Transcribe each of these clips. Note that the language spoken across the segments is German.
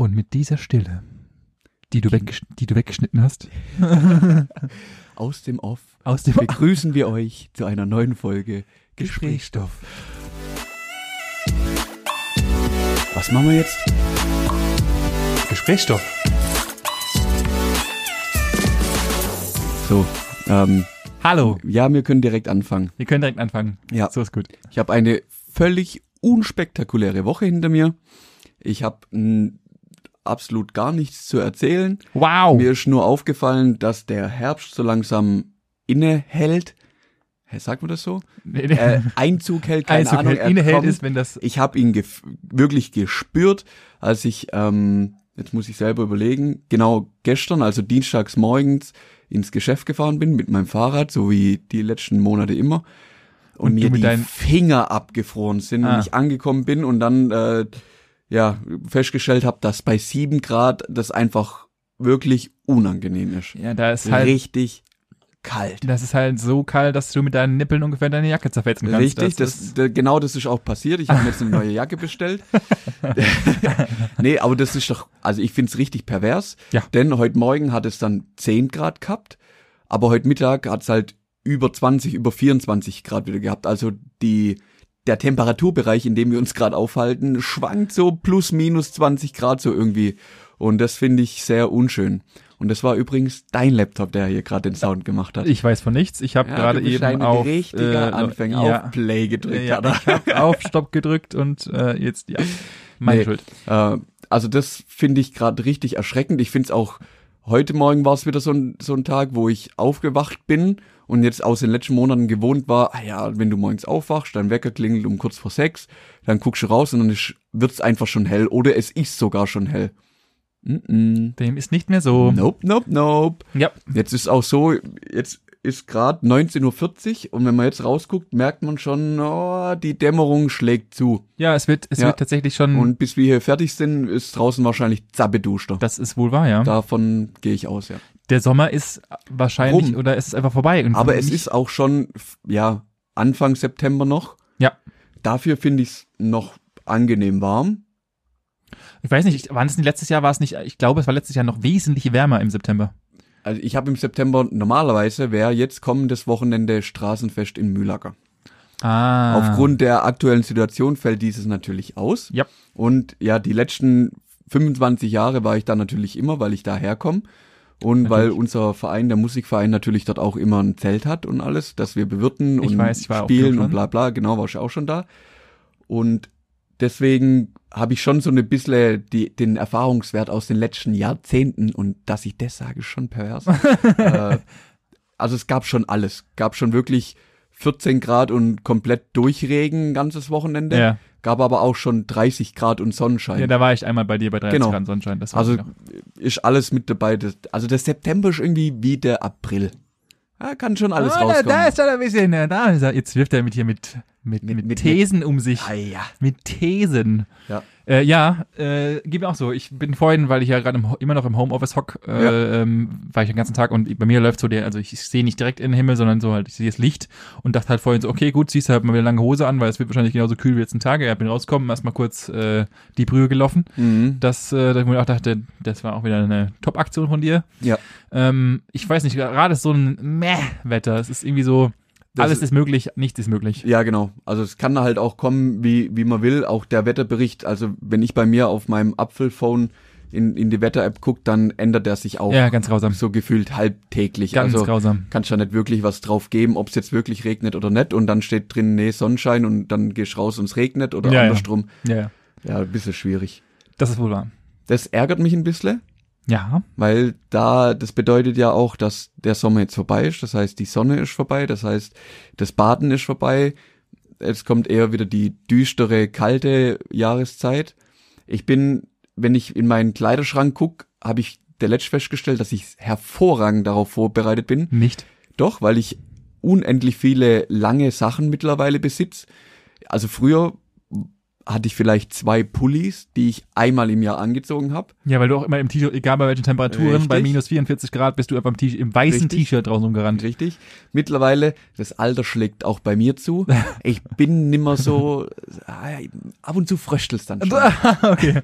Und mit dieser Stille, die du, weggesch die du weggeschnitten hast, Aus dem Off aus dem begrüßen wir euch zu einer neuen Folge Gesprächsstoff. Was machen wir jetzt? Gesprächsstoff. So, ähm, Hallo, ja, wir können direkt anfangen. wir können direkt anfangen. Ja. So ist gut. Ich habe eine völlig unspektakuläre Woche hinter mir. Ich habe absolut gar nichts zu erzählen. Wow. Mir ist nur aufgefallen, dass der Herbst so langsam innehält. Hä, sagt man das so? Äh, Einzug hält, keine Einzug Ahnung. hält, innehält ist, wenn das Ich habe ihn gef wirklich gespürt, als ich, ähm, jetzt muss ich selber überlegen, genau gestern, also dienstags morgens ins Geschäft gefahren bin mit meinem Fahrrad, so wie die letzten Monate immer. Und, Und mir mit die Finger abgefroren sind Ah. und ich angekommen bin und dann äh, ja festgestellt habe, dass bei sieben Grad das einfach wirklich unangenehm ist. ja, da ist halt Richtig kalt. das ist halt so kalt, dass du mit deinen Nippeln ungefähr deine Jacke zerfetzen kannst. Richtig, das, ist, da- genau das ist auch passiert. Ich habe mir jetzt eine neue Jacke bestellt. nee, aber das ist doch, also ich find's richtig pervers. Ja. Denn heute Morgen hat es dann 10 Grad gehabt, aber heute Mittag hat's halt über 20, über 24 Grad wieder gehabt. Also die, der Temperaturbereich, in dem wir uns gerade aufhalten, schwankt so plus minus 20 Grad so irgendwie. Und das finde ich sehr unschön. Und das war übrigens dein Laptop, der hier gerade den Sound gemacht hat. ich weiß von nichts. Ich habe Ja, gerade eben auf richtiger äh, Anfänger ja, auf Play gedrückt. ja, er. ich habe auf Stopp gedrückt und äh, jetzt ja, meine Nee. Schuld. Äh, also das finde ich gerade richtig erschreckend. Ich finde es auch, heute Morgen war es wieder so ein, so ein Tag, wo ich aufgewacht bin und jetzt aus den letzten Monaten gewohnt war, ah ja, wenn du morgens aufwachst, dein Wecker klingelt um kurz vor sechs, dann guckst du raus und dann wird es einfach schon hell oder es ist sogar schon hell. Mm -mm. Dem ist nicht mehr so. Nope, nope, nope. Ja, Jetzt ist auch so, jetzt ist gerade 19.40 Uhr und wenn man jetzt rausguckt, merkt man schon, oh, die Dämmerung schlägt zu. ja, es wird es Ja. wird tatsächlich schon Und bis wir hier fertig sind, ist draußen wahrscheinlich zappeduschter. das ist wohl wahr, ja. Davon gehe ich aus, ja. Der Sommer ist wahrscheinlich Rum. oder es ist einfach vorbei. Und Aber es ist auch schon, ja, Anfang September noch. Ja. Dafür finde ich es noch angenehm warm. Ich weiß nicht, war es nicht letztes Jahr war es nicht, ich glaube, es war letztes Jahr noch wesentlich wärmer im September. Also ich habe im September normalerweise wäre jetzt kommendes Wochenende Straßenfest in Mühlacker. Ah. Aufgrund der aktuellen Situation fällt dieses natürlich aus. Ja. Und ja, die letzten 25 Jahre war ich da natürlich immer, weil ich da herkomme. Und weil Natürlich. unser Verein, der Musikverein, natürlich dort auch immer ein Zelt hat und alles, dass wir bewirten Ich und weiß, spielen und bla bla, genau, war ich auch schon da. Und deswegen habe ich schon so eine bisschen die, den Erfahrungswert aus den letzten Jahrzehnten und dass ich das sage, schon pervers. äh, also es gab schon alles. Gab schon wirklich 14 Grad und komplett Durchregen ein ganzes Wochenende. Ja. Gab aber auch schon 30 Grad und Sonnenschein. ja, da war ich einmal bei dir bei 30 Genau. Grad Sonnenschein. Das also ist alles mit dabei. Das, also der September ist irgendwie wie der April. Ja, kann schon alles da, rauskommen. da ist er ein bisschen, da ist er. Jetzt wirft er mit hier mit, mit, mit, Mit- mit- Thesen um sich. ah, ja. Mit Thesen. Ja. Äh, ja, äh, geht mir auch so. Ich bin vorhin, weil ich ja gerade immer noch im Homeoffice hock, äh, Ja. ähm, war ich den ganzen Tag und bei mir läuft so der, also ich sehe nicht direkt in den Himmel, sondern so halt, ich sehe das Licht und dachte halt vorhin so, okay, gut, ziehst halt mal wieder lange Hose an, weil es wird wahrscheinlich genauso kühl wie jetzt ein Tage. Ja, bin rausgekommen, erstmal kurz äh, die Brühe gelaufen. Mhm. Das, äh, da ich mir auch dachte, das war auch wieder eine Top-Aktion von dir. Ja. Ähm, ich weiß nicht, gerade ist so ein Meh-Wetter. Es ist irgendwie so, Das alles ist- möglich, nichts ist möglich. Ja, genau. Also es kann halt auch kommen, wie, wie man will. Auch der Wetterbericht, also wenn ich bei mir auf meinem Apfelphone in, in die Wetter-App gucke, dann ändert er sich auch Ja, ganz grausam. so gefühlt halbtäglich. Ganz also grausam. kannst ja nicht wirklich was drauf geben, ob es jetzt wirklich regnet oder nicht. Und dann steht drin, nee, Sonnenschein und dann gehst raus und es regnet oder Ja, ja. andersrum. Ja, ja. Ja, ein bisschen schwierig. Das ist wohl wahr. Das ärgert mich ein bisschen, Ja, weil da, das bedeutet ja auch, dass der Sommer jetzt vorbei ist. Das heißt, die Sonne ist vorbei. Das heißt, das Baden ist vorbei. Es kommt eher wieder die düstere, kalte Jahreszeit. Ich bin, wenn ich in meinen Kleiderschrank guck, habe ich der letzte festgestellt, dass ich hervorragend darauf vorbereitet bin. nicht. Doch, weil ich unendlich viele lange Sachen mittlerweile besitz. Also früher hatte ich vielleicht zwei Pullis, die ich einmal im Jahr angezogen habe. Ja, weil du auch immer im T-Shirt, egal bei welchen Temperaturen, Richtig. bei minus 44 Grad bist du einfach im, im weißen. T-Shirt draußen rumgerannt. Richtig. Mittlerweile, das Alter schlägt auch bei mir zu. Ich bin nimmer so, ah, ab und zu fröstelt's dann schon. okay.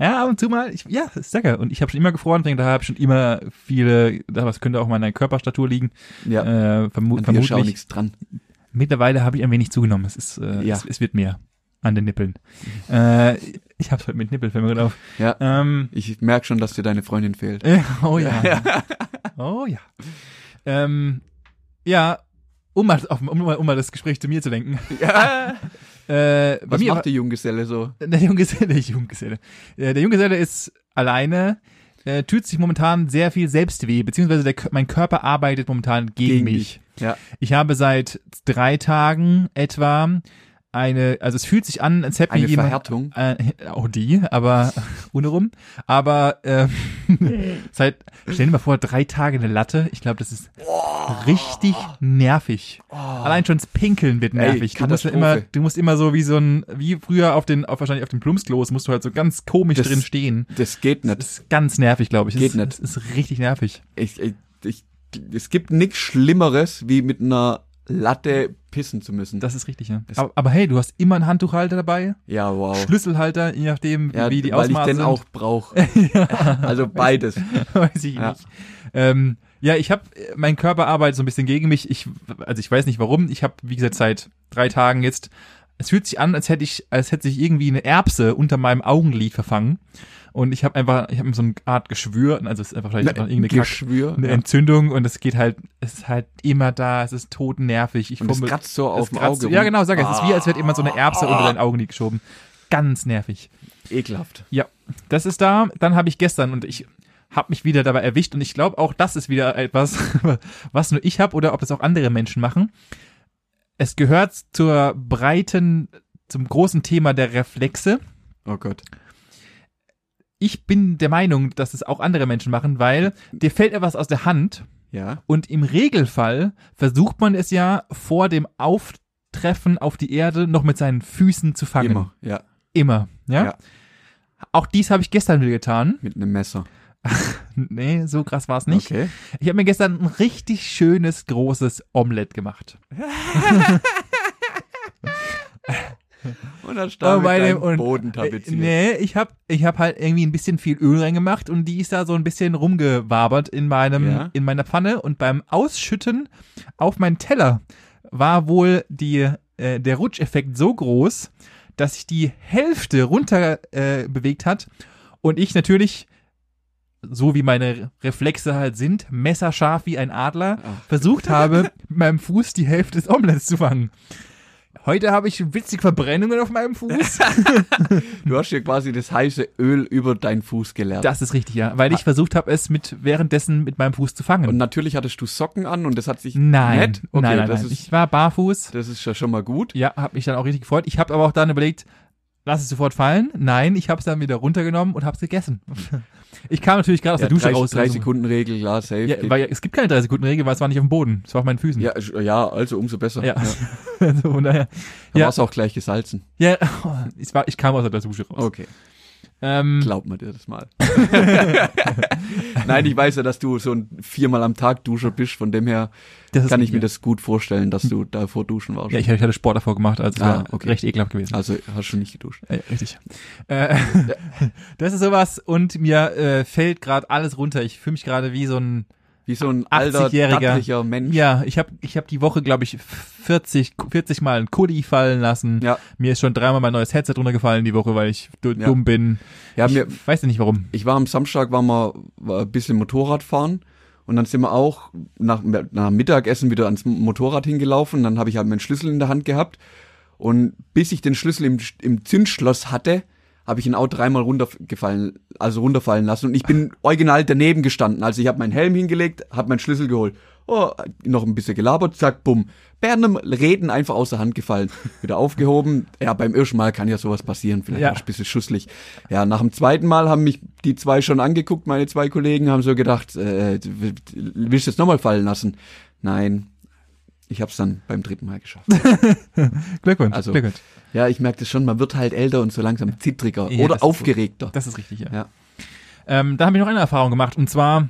Ja, ab und zu mal, ich, ja, ist lecker. Und ich habe schon immer gefroren, daher habe ich schon immer viele, das könnte auch mal der Körperstatur liegen, Ja, äh, vermu an vermutlich. nichts dran. Mittlerweile habe ich ein wenig zugenommen. Es ist, äh, Ja. es, es wird mehr an den Nippeln. Äh, ich habe heute mit Nippel, fällt mir gerade auf. Ja. Ähm, Ich merk schon, dass dir deine Freundin fehlt. äh, oh ja. Oh ja. Ähm, ja, um mal, auf, um, mal- um mal das Gespräch zu mir zu lenken. Ja. Äh, bei Was mir macht der Junggeselle so? Der Junggeselle, der Junggeselle. Äh, Der Junggeselle ist alleine, äh, tut sich momentan sehr viel selbst weh, beziehungsweise der, mein Körper arbeitet momentan gegen, mich. Ja. Ich habe seit drei Tagen etwa eine, also es fühlt sich an, als hätte Eine jemand, Verhärtung. äh, auch die, aber ohne rum. Aber ähm, seit, stell dir mal vor, drei Tage eine Latte. Ich glaube, das ist richtig nervig. Allein schon das Pinkeln wird Oh. Ey, nervig. du musst immer, du musst immer so wie so ein, wie früher auf den, auf wahrscheinlich auf den Plumpsklos musst du halt so ganz komisch Das- drin stehen. Das geht Das nicht. ist ganz nervig, glaube ich. Das Geht ist, nicht. Das ist richtig nervig. Ich, ich, ich, es gibt nichts Schlimmeres, wie mit einer Latte pissen zu müssen. Das ist richtig, ja. Das- Aber, aber hey, du hast immer einen Handtuchhalter dabei, ja, wow. Schlüsselhalter, je nachdem, Ja, wie die weil Ausmaße ich den sind. auch brauche. Also beides. weiß ich Ja. nicht. Ähm, ja, ich habe mein Körper arbeitet so ein bisschen gegen mich. Ich, also ich weiß nicht warum. Ich habe, wie gesagt, seit drei Tagen jetzt. Es fühlt sich an, als hätte ich, als hätte sich irgendwie eine Erbse unter meinem Augenlid verfangen. Und ich habe einfach, ich habe so eine Art Geschwür, also es ist einfach vielleicht einfach irgendeine Kack, Geschwür. eine Ja. Entzündung und es geht halt, es ist halt immer da, es ist totennervig. Ich Und es fummel- kratzt so auf es dem Auge. Ja, genau, sag es. Es ist wie, als wäre jemand so eine Erbse Ah. unter dein Augenlid geschoben. Ganz nervig. Ekelhaft. Ja, das ist da. Dann habe ich gestern und ich habe mich wieder dabei erwischt und ich glaube auch, das ist wieder etwas, was nur ich habe oder ob das auch andere Menschen machen. Es gehört zur breiten, zum großen Thema der Reflexe. Oh Gott. Ich bin der Meinung, dass es auch andere Menschen machen, weil dir fällt etwas aus der Hand Ja. und im Regelfall versucht man es ja vor dem Auftreffen auf die Erde noch mit seinen Füßen zu fangen. Immer. Ja. Immer. Ja. Ja. Auch dies habe ich gestern wieder getan. Mit einem Messer. Nee, so krass war es nicht. Okay. Ich habe mir gestern ein richtig schönes, großes Omelett gemacht. Und dann Oh, stand dem- deinem und- Boden Äh, tapeziert. nee, ich habe ich hab halt irgendwie ein bisschen viel Öl reingemacht und die ist da so ein bisschen rumgewabert in meinem Ja. in meiner Pfanne und beim Ausschütten auf meinen Teller war wohl die äh, der Rutscheffekt so groß, dass sich die Hälfte runter äh, bewegt hat und ich natürlich so wie meine Reflexe halt sind, messerscharf wie ein Adler, Ah. versucht habe, mit meinem Fuß die Hälfte des Omelets zu fangen. Heute habe ich witzig Verbrennungen auf meinem Fuß. Du hast hier quasi das heiße Öl über deinen Fuß gelernt. Das ist richtig, ja. Weil ich versucht habe, es mit währenddessen mit meinem Fuß zu fangen. und natürlich hattest du Socken an und das hat sich nein, nett. Okay, nein, nein, das nein. ist Ich war barfuß. das ist ja schon mal gut. Ja, habe mich dann auch richtig gefreut. Ich habe aber auch dann überlegt, lass es sofort fallen. Nein, ich habe es dann wieder runtergenommen und habe es gegessen. Ich kam natürlich gerade aus Ja, der Dusche drei, raus. drei also- Sekunden Regel, klar, safe. Ja, weil es gibt keine drei Sekunden Regel, weil es war nicht auf dem Boden. Es war auf meinen Füßen. ja, ja, also umso besser. Ja. Ja. also von daher. Da Ja. war's auch gleich gesalzen. Ja, ich, war, ich kam aus der Dusche raus. Okay, Ähm, glaub mir dir das mal. Nein, ich weiß ja, dass du so ein viermal am Tag Duscher bist, von dem her kann ich mir das gut vorstellen, dass du davor duschen warst. Ja, ich, ich hatte Sport davor gemacht, also Ah, war okay. recht ekelhaft gewesen. Also hast du nicht geduscht. Ja, richtig. Äh, das ist sowas und mir äh, fällt gerade alles runter. Ich fühle mich gerade wie so ein Wie so ein alter, 80-jähriger. stattlicher Mensch. ja, ich habe ich hab die Woche glaube ich 40 40 mal ein Kuli fallen lassen. Ja. Mir ist schon dreimal mein neues Headset runtergefallen die Woche, weil ich Ja. dumm bin. Ja, ich mir, weiß ja nicht warum. ich war am Samstag, war mal war ein bisschen Motorrad fahren und dann sind wir auch nach, nach Mittagessen wieder ans Motorrad hingelaufen. Dann habe ich halt meinen Schlüssel in der Hand gehabt und bis ich den Schlüssel im, im Zündschloss hatte, habe ich ihn auch dreimal runtergefallen, also runterfallen lassen und ich bin original daneben gestanden. Also ich habe meinen Helm hingelegt, habe meinen Schlüssel geholt. Oh, noch ein bisschen gelabert, zack, bumm. Dem Reden einfach aus der Hand gefallen. Wieder aufgehoben. Ja, beim ersten Mal kann ja sowas passieren. Vielleicht Ja. ein bisschen schusslich. Ja, nach dem zweiten Mal haben mich die zwei schon angeguckt, meine zwei Kollegen, haben so gedacht, äh, willst du jetzt nochmal fallen lassen? Nein. Ich habe es dann beim dritten Mal geschafft. Glückwunsch, Also- Glückwunsch. ja, ich merke das schon, man wird halt älter und so langsam zittriger Ja, ist oder aufgeregter. Das ist richtig, ja. Ja. Ähm, da habe ich noch eine Erfahrung gemacht und zwar,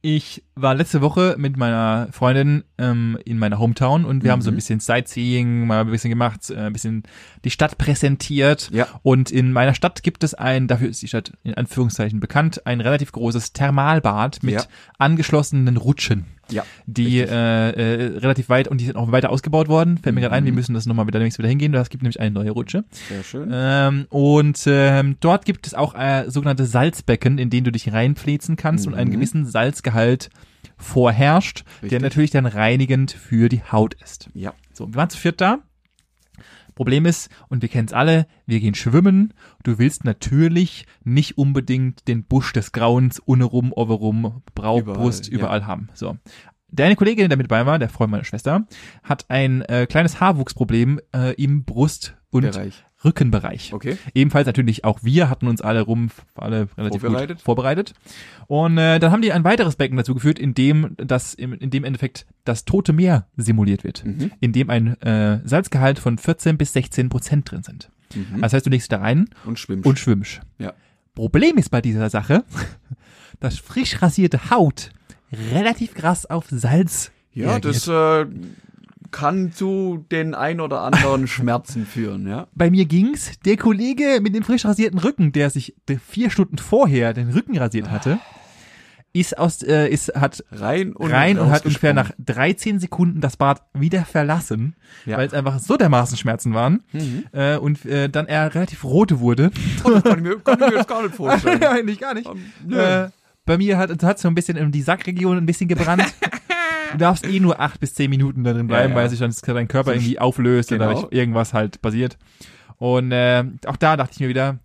ich war letzte Woche mit meiner Freundin ähm, in meiner Hometown und wir haben so ein Mhm. bisschen Sightseeing, mal ein bisschen gemacht, äh, ein bisschen die Stadt präsentiert. Ja. Und in meiner Stadt gibt es ein, dafür ist die Stadt in Anführungszeichen bekannt, ein relativ großes Thermalbad mit Ja. angeschlossenen Rutschen, Ja. die äh, äh, relativ weit und die sind auch weiter ausgebaut worden. Fällt mir gerade ein, wir Mhm. müssen das nochmal wieder demnächst wieder hingehen. Es gibt nämlich eine neue Rutsche. Sehr schön. Ähm, und ähm, dort gibt es auch äh, sogenannte Salzbecken, in denen du dich reinfläzen kannst und einen Mhm. gewissen Salzgehalt vorherrscht, der Richtig. natürlich dann reinigend für die Haut ist. ja. So, wir waren zu viert da. Problem ist, und wir kennen es alle, wir gehen schwimmen. Du willst natürlich nicht unbedingt den Busch des Grauens, Unnerum, Overum, Brau, Überall, Brust, ja. überall haben. So. Deine Kollegin, der mit dabei war, der Freund meiner Schwester, hat ein äh, kleines Haarwuchsproblem äh, im Brust- und Bereich. Rückenbereich. Okay. Ebenfalls natürlich auch wir hatten uns alle rum, alle relativ Vorbereitet. gut vorbereitet. Und äh, dann haben die ein weiteres Becken dazu geführt, in dem das im, in dem Endeffekt das Tote Meer simuliert wird, Mhm. in dem ein äh, Salzgehalt von 14 bis 16 Prozent drin sind. Mhm. Das heißt, du legst da rein und schwimmst. und schwimmst. Ja. Problem ist bei dieser Sache, dass frisch rasierte Haut relativ krass auf Salz ja, das äh, kann zu den ein oder anderen Schmerzen führen, ja. bei mir ging's. Der Kollege mit dem frisch rasierten Rücken, der sich vier Stunden vorher den Rücken rasiert hatte, ist aus, äh, ist, hat Rein und rein und hat ungefähr nach 13 Sekunden das Bad wieder verlassen, Ja. weil es einfach so dermaßen Schmerzen waren Mhm. äh, und äh, dann er relativ rote wurde. Oh, das kann ich mir, kann ich mir jetzt gar nicht vorstellen. Eigentlich gar nicht. Ähm, nö. Äh, bei mir hat es so ein bisschen in die Sackregion ein bisschen gebrannt. Du darfst eh nur acht bis zehn Minuten da drin bleiben, Ja, ja. weil sich dann dein Körper So irgendwie auflöst genau. irgendwas halt passiert. Und äh, auch da dachte ich mir wieder,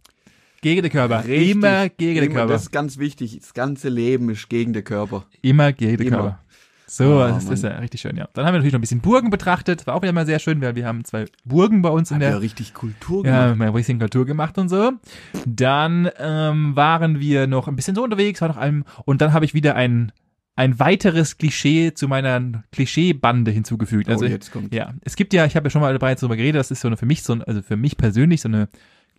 gegen den Körper. Richtig. immer gegen den Immer, Körper. Das ist ganz wichtig. Das ganze Leben ist gegen den Körper. immer gegen den Immer. Körper. So, Oh, das ist ja richtig schön, ja. Dann haben wir natürlich noch ein bisschen Burgen betrachtet. War auch wieder mal sehr schön, weil wir haben zwei Burgen bei uns in Hat der ja richtig Kultur Ja, gemacht. mal ein bisschen Kultur gemacht und so. Dann ähm, waren wir noch ein bisschen so unterwegs, war noch einem, und dann habe ich wieder ein, ein weiteres Klischee zu meiner Klischeebande hinzugefügt. Also oh, jetzt kommt. ja, es gibt ja, ich habe ja schon mal bereits darüber geredet, das ist so eine für mich so, ein- also für mich persönlich so eine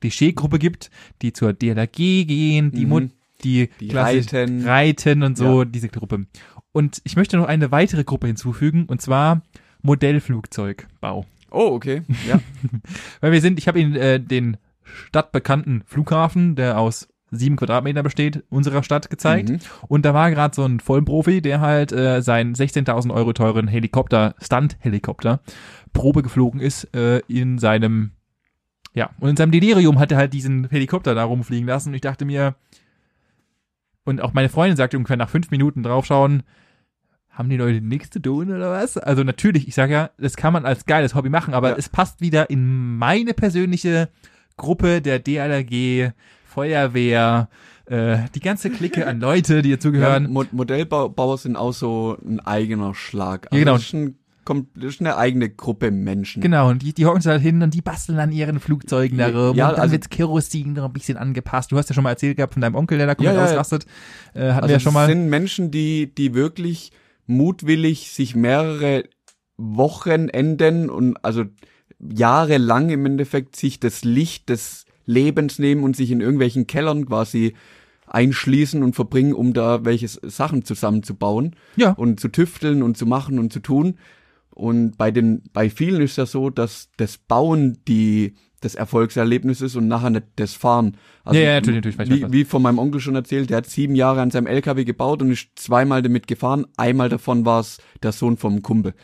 Klischeegruppe gibt, die zur DLRG gehen, die Mhm. Die, Die reiten. reiten und so, diese Gruppe. Und ich möchte noch eine weitere Gruppe hinzufügen, und zwar Modellflugzeugbau. Oh, okay. Ja. Weil wir sind, ich habe Ihnen äh, den stadtbekannten Flughafen, der aus sieben Quadratmeter besteht, unserer Stadt gezeigt. Mhm. Und da war gerade so ein Vollprofi, der halt äh, seinen 16.000 Euro teuren Helikopter, Stunt-Helikopter, Probe geflogen ist äh, in seinem, ja, und in seinem Delirium hat er halt diesen Helikopter da rumfliegen lassen. Und ich dachte mir, und auch meine Freundin sagte ungefähr nach fünf Minuten draufschauen, haben die Leute nichts zu tun oder was? Also natürlich, ich sage ja, das kann man als geiles Hobby machen, aber Ja. es passt wieder in meine persönliche Gruppe der DLRG, Feuerwehr, äh, die ganze Clique an Leute, die Ja, dazugehören. Mo Modellbauer sind auch so ein eigener Schlag. Also Ja, genau. Das ist, das eine eigene Gruppe Menschen. Genau, und die, die hocken sich halt hin und die basteln an ihren Flugzeugen da rum. Ja, und dann also- wird Kerosin noch ein bisschen angepasst. Du hast ja schon mal erzählt gehabt von deinem Onkel, der da komplett Ja, ja, ja. ausrastet. Äh, hatten Also wir ja schon das mal. sind Menschen, die, die wirklich mutwillig sich mehrere Wochenenden und also jahrelang im Endeffekt sich das Licht des Lebens nehmen und sich in irgendwelchen Kellern quasi einschließen und verbringen, um da welche Sachen zusammenzubauen Ja. und zu tüfteln und zu machen und zu tun. Und bei den, bei vielen ist ja so, dass das Bauen die, das Erfolgserlebnis ist und nachher nicht das Fahren. Also Ja, ja, natürlich, natürlich, wie, wie von meinem Onkel schon erzählt, der hat sieben Jahre an seinem LKW gebaut und ist zweimal damit gefahren. Einmal davon war es der Sohn vom Kumpel.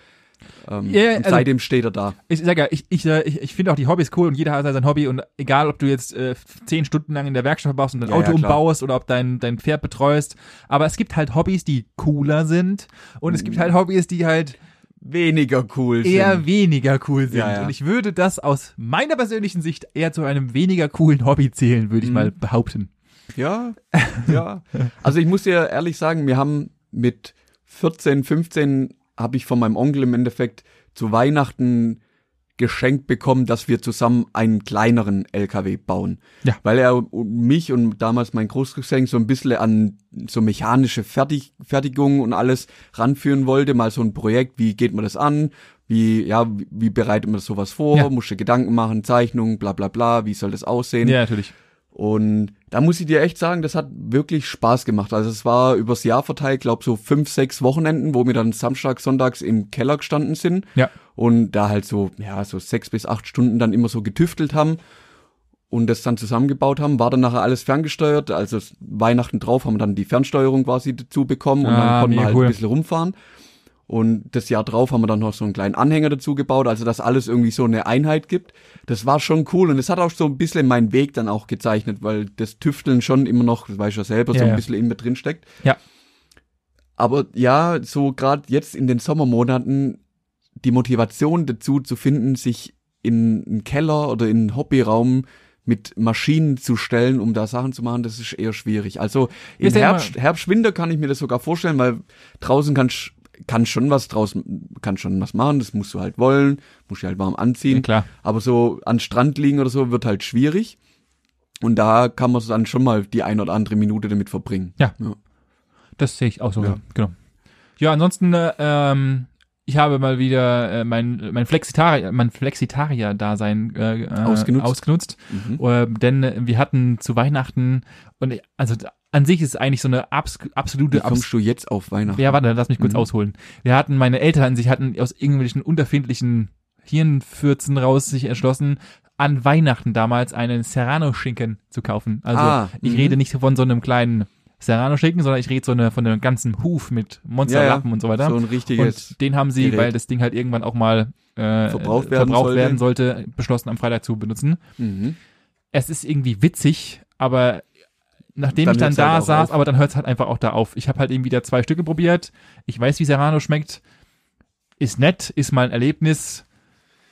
Ähm, Ja, also- seitdem steht er da. Ich sag ja, ich, ich, äh, ich, ich finde auch die Hobbys cool und jeder hat sein Hobby und egal, ob du jetzt äh, zehn Stunden lang in der Werkstatt verbaust und dein Ja, Auto ja, umbaust oder ob dein, dein Pferd betreust, aber es gibt halt Hobbys, die cooler sind und es gibt Mhm. halt Hobbys, die halt Weniger cool eher sind. weniger cool sind. Ja, ja. Und ich würde das aus meiner persönlichen Sicht eher zu einem weniger coolen Hobby zählen, würde ich Mhm. mal behaupten. Ja, ja. Also ich muss dir ehrlich sagen, wir haben mit 14, 15 habe ich von meinem Onkel im Endeffekt zu Weihnachten geschenkt bekommen, dass wir zusammen einen kleineren LKW bauen. Ja. Weil er mich und damals mein Großcousin so ein bisschen an so mechanische Fertig Fertigung und alles ranführen wollte. Mal so ein Projekt, wie geht man das an? Wie, ja, wie, bereitet man sowas vor? Ja. Musst du Gedanken machen, Zeichnungen, bla bla bla, wie soll das aussehen? Ja, natürlich. Und da muss ich dir echt sagen, das hat wirklich Spaß gemacht. Also es war übers Jahr verteilt, glaube so fünf, sechs Wochenenden, wo wir dann Samstag, Sonntags im Keller gestanden sind Ja. und da halt so, ja, so sechs bis acht Stunden dann immer so getüftelt haben und das dann zusammengebaut haben. War dann nachher alles ferngesteuert. Also Weihnachten drauf haben wir dann die Fernsteuerung quasi dazu bekommen und Ah, dann konnten wir halt cool. ein bisschen rumfahren. Und das Jahr drauf haben wir dann noch so einen kleinen Anhänger dazu gebaut, also dass alles irgendwie so eine Einheit gibt. Das war schon cool und es hat auch so ein bisschen meinen Weg dann auch gezeichnet, weil das Tüfteln schon immer noch, das weiß ich ja selber, so Ja, ein ja. bisschen in mir drin steckt. Ja. Aber ja, so gerade jetzt in den Sommermonaten die Motivation dazu zu finden, sich in einen Keller oder in einen Hobbyraum mit Maschinen zu stellen, um da Sachen zu machen, das ist eher schwierig. Also im Herbst, Herbst, Winter kann ich mir das sogar vorstellen, weil draußen kannst kann schon was draußen, kann schon was machen, das musst du halt wollen, musst du halt warm anziehen. Ja, klar. Aber so an Strand liegen oder so wird halt schwierig. Und da kann man dann schon mal die ein oder andere Minute damit verbringen. Ja. Ja. Das sehe ich auch so. Ja. Genau. Ja, ansonsten, äh, ähm, ich habe mal wieder äh, mein, mein Flexitarier, mein Flexitarier-Dasein äh, äh, Ausgenutzt. ausgenutzt. Mhm. Äh, denn wir hatten zu Weihnachten und also an sich ist es eigentlich so eine abs Wie absolute Abs kommst du jetzt auf Weihnachten? Ja, warte, lass mich kurz Mhm. ausholen. Wir hatten, meine Eltern an sich hatten aus irgendwelchen unterfindlichen Hirnfürzen raus sich entschlossen, an Weihnachten damals einen Serrano-Schinken zu kaufen. Also Ah, ich mhm. rede nicht von so einem kleinen Serrano-Schinken, sondern ich rede so eine, von einem ganzen Huf mit Monsterlappen und so weiter. So ein richtiges. und den haben sie, Gerät. weil das Ding halt irgendwann auch mal äh, Verbraucht werden verbraucht sollte. werden sollte, beschlossen am Freitag zu benutzen. Mhm. Es ist irgendwie witzig, aber nachdem Dann ich dann hört's da halt saß, auf. aber dann hört es halt einfach auch da auf. Ich habe halt irgendwie da zwei Stücke probiert. Ich weiß, wie Serrano schmeckt. Ist nett, ist mal ein Erlebnis.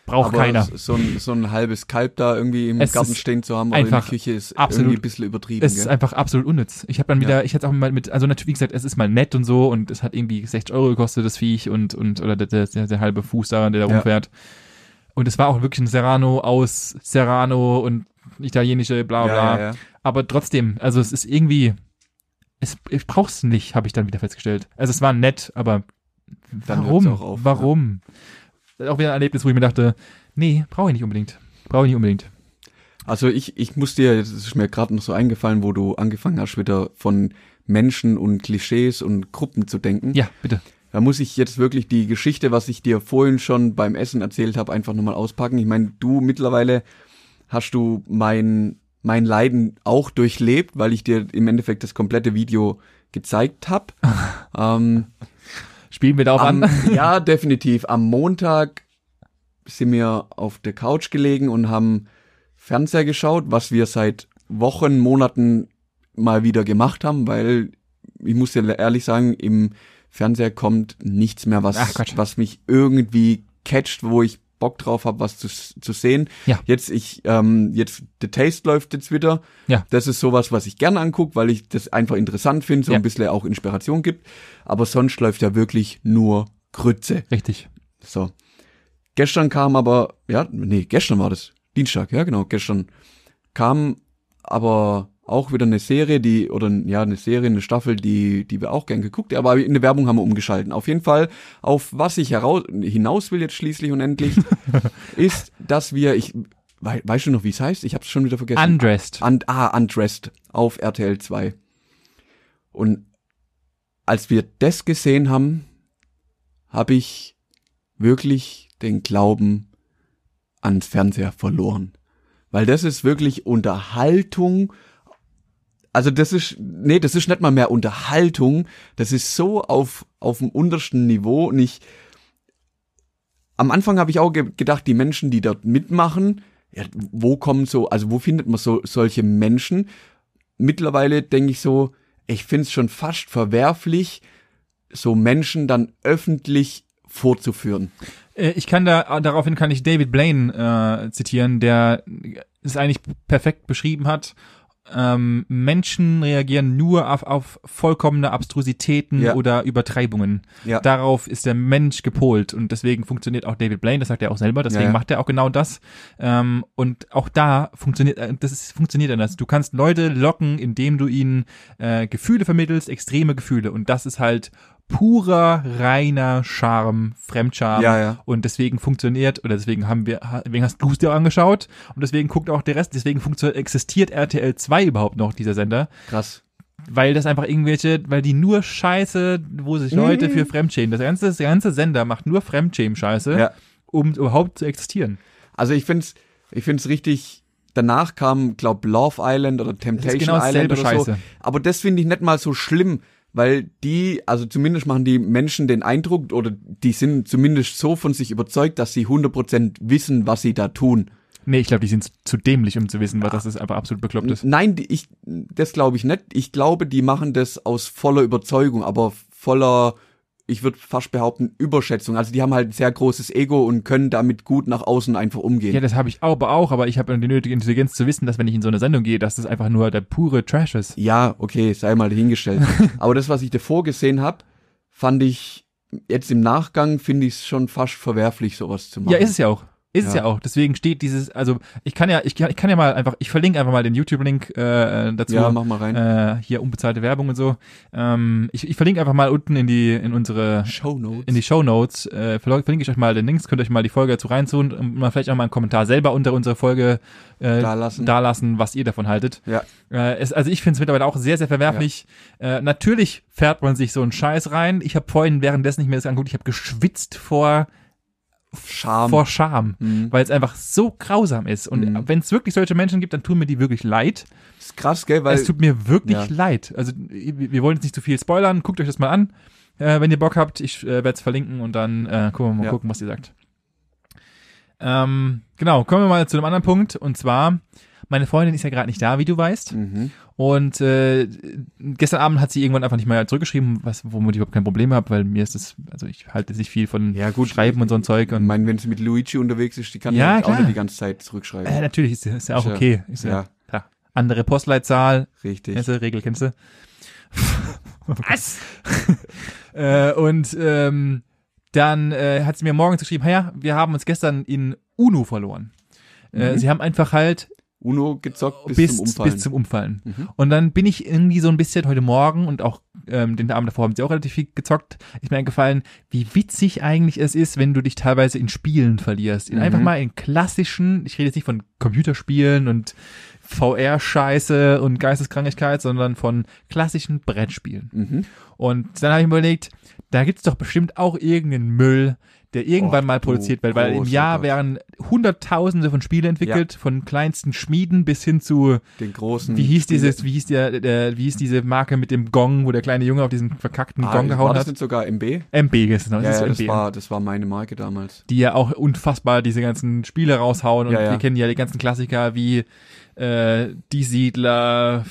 Braucht Aber keiner. So ein, so ein halbes Kalb da irgendwie im Es Garten ist stehen zu haben oder in der Küche ist absolut- irgendwie ein bisschen übertrieben. Es ist gell? einfach absolut unnütz. Ich habe dann wieder, ich hätte auch mal mit, also natürlich, wie gesagt, es ist mal nett und so und es hat irgendwie 60 Euro gekostet, das Viech und, und, oder der, der, der, halbe Fuß daran, der da Ja. rumfährt. Und es war auch wirklich ein Serrano aus Serrano und italienische bla bla. Ja, ja, ja. Aber trotzdem, also es ist irgendwie, es, ich brauch's nicht, habe ich dann wieder festgestellt. Also es war nett, aber Dann warum? auch auf, warum? Auch wieder ein Erlebnis, wo ich mir dachte, nee, brauche ich nicht unbedingt. Brauche ich nicht unbedingt. Also ich, ich muss dir, das ist mir gerade noch so eingefallen, wo du angefangen hast, wieder von Menschen und Klischees und Gruppen zu denken. Ja, bitte. Da muss ich jetzt wirklich die Geschichte, was ich dir vorhin schon beim Essen erzählt habe, einfach nochmal auspacken. Ich meine, du mittlerweile hast du mein, mein Leiden auch durchlebt, weil ich dir im Endeffekt das komplette Video gezeigt habe. ähm, Spielen wir darauf am, an. ja, definitiv. Am Montag sind wir auf der Couch gelegen und haben Fernseher geschaut, was wir seit Wochen, Monaten mal wieder gemacht haben, weil ich muss dir ehrlich sagen, im Fernseher kommt nichts mehr, was, was mich irgendwie catcht, wo ich Bock drauf habe, was zu, zu sehen. Ja. Jetzt ich, ähm, jetzt The Taste läuft jetzt wieder. Ja. Das ist sowas, was ich gerne angucke, weil ich das einfach interessant finde, so Ja. ein bisschen auch Inspiration gibt. Aber sonst läuft ja wirklich nur Grütze. Richtig. So. Gestern kam aber, ja, nee, gestern war das. Dienstag, ja genau, gestern kam aber auch wieder eine Serie, die, oder ja, eine Serie, eine Staffel, die, die wir auch gern geguckt, aber in der Werbung haben wir umgeschalten. Auf jeden Fall, auf was ich heraus, hinaus will jetzt schließlich und endlich, ist, dass wir, ich, wei, weißt du noch, wie es heißt? Ich hab's schon wieder vergessen. Undressed. Un ah, Undressed auf RTL 2. Und als wir das gesehen haben, habe ich wirklich den Glauben ans Fernseher verloren. Weil das ist wirklich Unterhaltung. Also das ist, nee, das ist nicht mal mehr Unterhaltung. Das ist so auf, auf dem untersten Niveau. Und ich, am Anfang habe ich auch ge gedacht, die Menschen, die dort mitmachen, ja, wo kommen so, also wo findet man so solche Menschen? Mittlerweile denke ich so, ich finde es schon fast verwerflich, so Menschen dann öffentlich vorzuführen. Äh, Ich kann da, daraufhin kann ich David Blaine äh, zitieren, der es eigentlich perfekt beschrieben hat. Ähm, Menschen reagieren nur auf, auf vollkommene Abstrusitäten Ja. oder Übertreibungen. Ja. Darauf ist der Mensch gepolt und deswegen funktioniert auch David Blaine, das sagt er auch selber, deswegen Ja, macht er auch genau das. Ähm, und auch da funktioniert, äh, das ist, funktioniert anders. Du kannst Leute locken, indem du ihnen äh, Gefühle vermittelst, extreme Gefühle und das ist halt purer, reiner Charme, Fremdscham. Ja, ja. Und deswegen funktioniert, oder deswegen haben wir, deswegen hast du es dir angeschaut und deswegen guckt auch der Rest, deswegen funktioniert, existiert RTL 2 überhaupt noch, dieser Sender, Krass. weil das einfach irgendwelche, weil die nur Scheiße, wo sich Leute für Fremdschämen, das ganze, das ganze Sender macht nur Fremdschämen-Scheiße, Ja. um überhaupt zu existieren. Also ich find's, ich find's richtig. Danach kam, glaub, Love Island oder Temptation genau Island oder so. Scheiße. Aber das finde ich nicht mal so schlimm, weil die, also zumindest machen die Menschen den Eindruck oder die sind zumindest so von sich überzeugt, dass sie 100% wissen, was sie da tun. Nee, ich glaube, die sind zu dämlich, um zu wissen, was das ist, einfach absolut bekloppt ist. Nein, ich, das glaube ich nicht. Ich glaube, die machen das aus voller Überzeugung, aber voller, ich würde fast behaupten, Überschätzung. Also die haben halt ein sehr großes Ego und können damit gut nach außen einfach umgehen. Ja, das habe ich aber auch, aber ich habe die nötige Intelligenz zu wissen, dass wenn ich in so eine Sendung gehe, dass das einfach nur der pure Trash ist. Ja, okay, sei mal dahingestellt. Aber das, was ich davor gesehen habe, fand ich jetzt im Nachgang finde ich es schon fast verwerflich, sowas zu machen. Ja, ist es ja auch. Ist es Ja. ja auch. Deswegen steht dieses, also ich kann ja, ich, kann- ich kann ja mal einfach, ich verlinke einfach mal den YouTube-Link äh, dazu. Ja, mach mal rein. Äh, hier unbezahlte Werbung und so. Ähm, ich, ich verlinke einfach mal unten in die, in unsere, Show Notes. in die Show Notes, äh, verlinke ich euch mal den Links, könnt euch mal die Folge dazu reinziehen und mal vielleicht auch mal einen Kommentar selber unter unsere Folge äh, Dalassen. dalassen, was ihr davon haltet. ja, Äh, es, also ich finde es mittlerweile auch sehr, sehr verwerflich. Äh, natürlich fährt man sich so einen Scheiß rein. Ich habe vorhin währenddessen nicht mehr das angeguckt, ich habe geschwitzt vor Scham. vor Scham, Mhm. weil es einfach so grausam ist. Und Mhm. wenn es wirklich solche Menschen gibt, dann tun mir die wirklich leid. ist krass, gell, weil es tut mir wirklich ja. leid. Also wir wir wollen jetzt nicht zu viel spoilern. Guckt euch das mal an, äh, wenn ihr Bock habt. Ich äh, werde es verlinken und dann äh, gucken wir mal Ja. gucken, was ihr sagt. Ähm, genau, kommen wir mal zu einem anderen Punkt. Und zwar, meine Freundin ist ja gerade nicht da, wie du weißt. mhm. Und äh, gestern Abend hat sie irgendwann einfach nicht mehr zurückgeschrieben, was, womit ich überhaupt kein Problem habe, weil mir ist das, also ich halte nicht viel von Ja, gut. Schreiben und so ein Zeug. ich Und meine, wenn sie mit Luigi unterwegs ist, die kann Ja, ja, auch nicht die ganze Zeit zurückschreiben. Äh, natürlich ist, ist ja auch Ist ja- okay. Ist ja, ja. klar. Andere Postleitzahl, Richtig. kennst du, Regel kennst du. Was? äh, und ähm, dann äh, hat sie mir morgens geschrieben, ja, wir haben uns gestern in Uno verloren. Äh, Mhm. sie haben einfach halt Uno gezockt bis, bis, zum Umfallen. bis zum Umfallen. Mhm. Und dann bin ich irgendwie so ein bisschen heute Morgen und auch ähm, den Abend davor haben sie auch relativ viel gezockt, ist mir eingefallen, wie witzig eigentlich es ist, wenn du dich teilweise in Spielen verlierst. In Mhm. einfach mal in klassischen, ich rede jetzt nicht von Computerspielen und VR-Scheiße und Geisteskrankheit, sondern von klassischen Brettspielen. Mhm. Und dann habe ich mir überlegt, da gibt's doch bestimmt auch irgendeinen Müll, der irgendwann Och, mal du produziert wird, weil im Jahr Gott. werden hunderttausende von Spiele entwickelt, von kleinsten Schmieden bis hin zu Den großen. wie hieß dieses, wie hieß der, der, wie hieß diese Marke mit dem Gong, wo der kleine Junge auf diesen verkackten Ah, Gong war gehauen das hat? nicht sogar MB? MB noch, Ja, das ja, das MB. war, das war meine Marke damals. die ja auch unfassbar diese ganzen Spiele raushauen und Ja, ja. wir kennen ja die ganzen Klassiker wie äh, Die Siedler,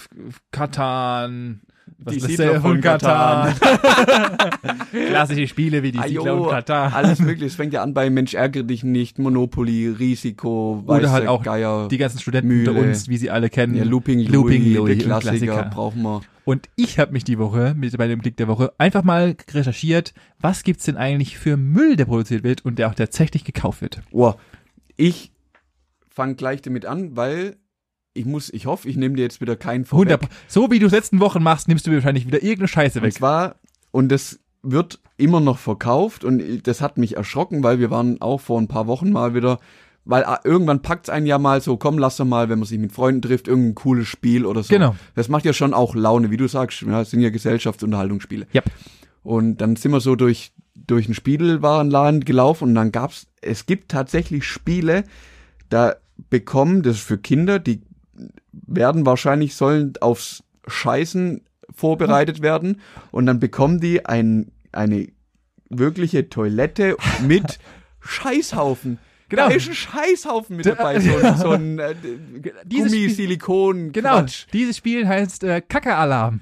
Katan, was Die Siedler denn? von Katan. Klassische Spiele wie die Ah, Siedler jo, und Katan. Alles mögliche. Es fängt ja an bei Mensch ärgere dich nicht, Monopoly, Risiko, Oder weiße halt auch Geier, Die ganzen Studenten Mühle. unter uns, wie sie alle kennen. ja, Looping Louis, Looping Louis, der ein Klassiker, Klassiker. brauchen wir. Und ich habe mich die Woche mit bei dem Blick der Woche einfach mal recherchiert, was gibt's denn eigentlich für Müll, der produziert wird und der auch tatsächlich gekauft wird. Oh, ich fange gleich damit an, weil ich muss, ich hoffe, ich nehme dir jetzt wieder keinen vorweg. 100 So wie du es letzten Wochen machst, nimmst du mir wahrscheinlich wieder irgendeine Scheiße Und weg. zwar, und das wird immer noch verkauft und das hat mich erschrocken, weil wir waren auch vor ein paar Wochen mal wieder, weil ah, irgendwann packt's einen ja mal so, komm, lass doch mal, wenn man sich mit Freunden trifft, irgendein cooles Spiel oder so. Genau. Das macht ja schon auch Laune, wie du sagst, ja, das sind ja Gesellschaftsunterhaltungsspiele. Yep. Und dann sind wir so durch, durch einen Spielwarenladen gelaufen und dann gab's, es gibt tatsächlich Spiele, da bekommen, das ist für Kinder, die werden wahrscheinlich, sollen aufs Scheißen vorbereitet werden und dann bekommen die ein, eine wirkliche Toilette mit Scheißhaufen. Genau. Da ist ein Scheißhaufen mit Da- dabei, so, ein- so ein äh, Dieses Gummi, Spiel- Silikon, Genau. Dieses Spiel heißt äh, Kacke-Alarm.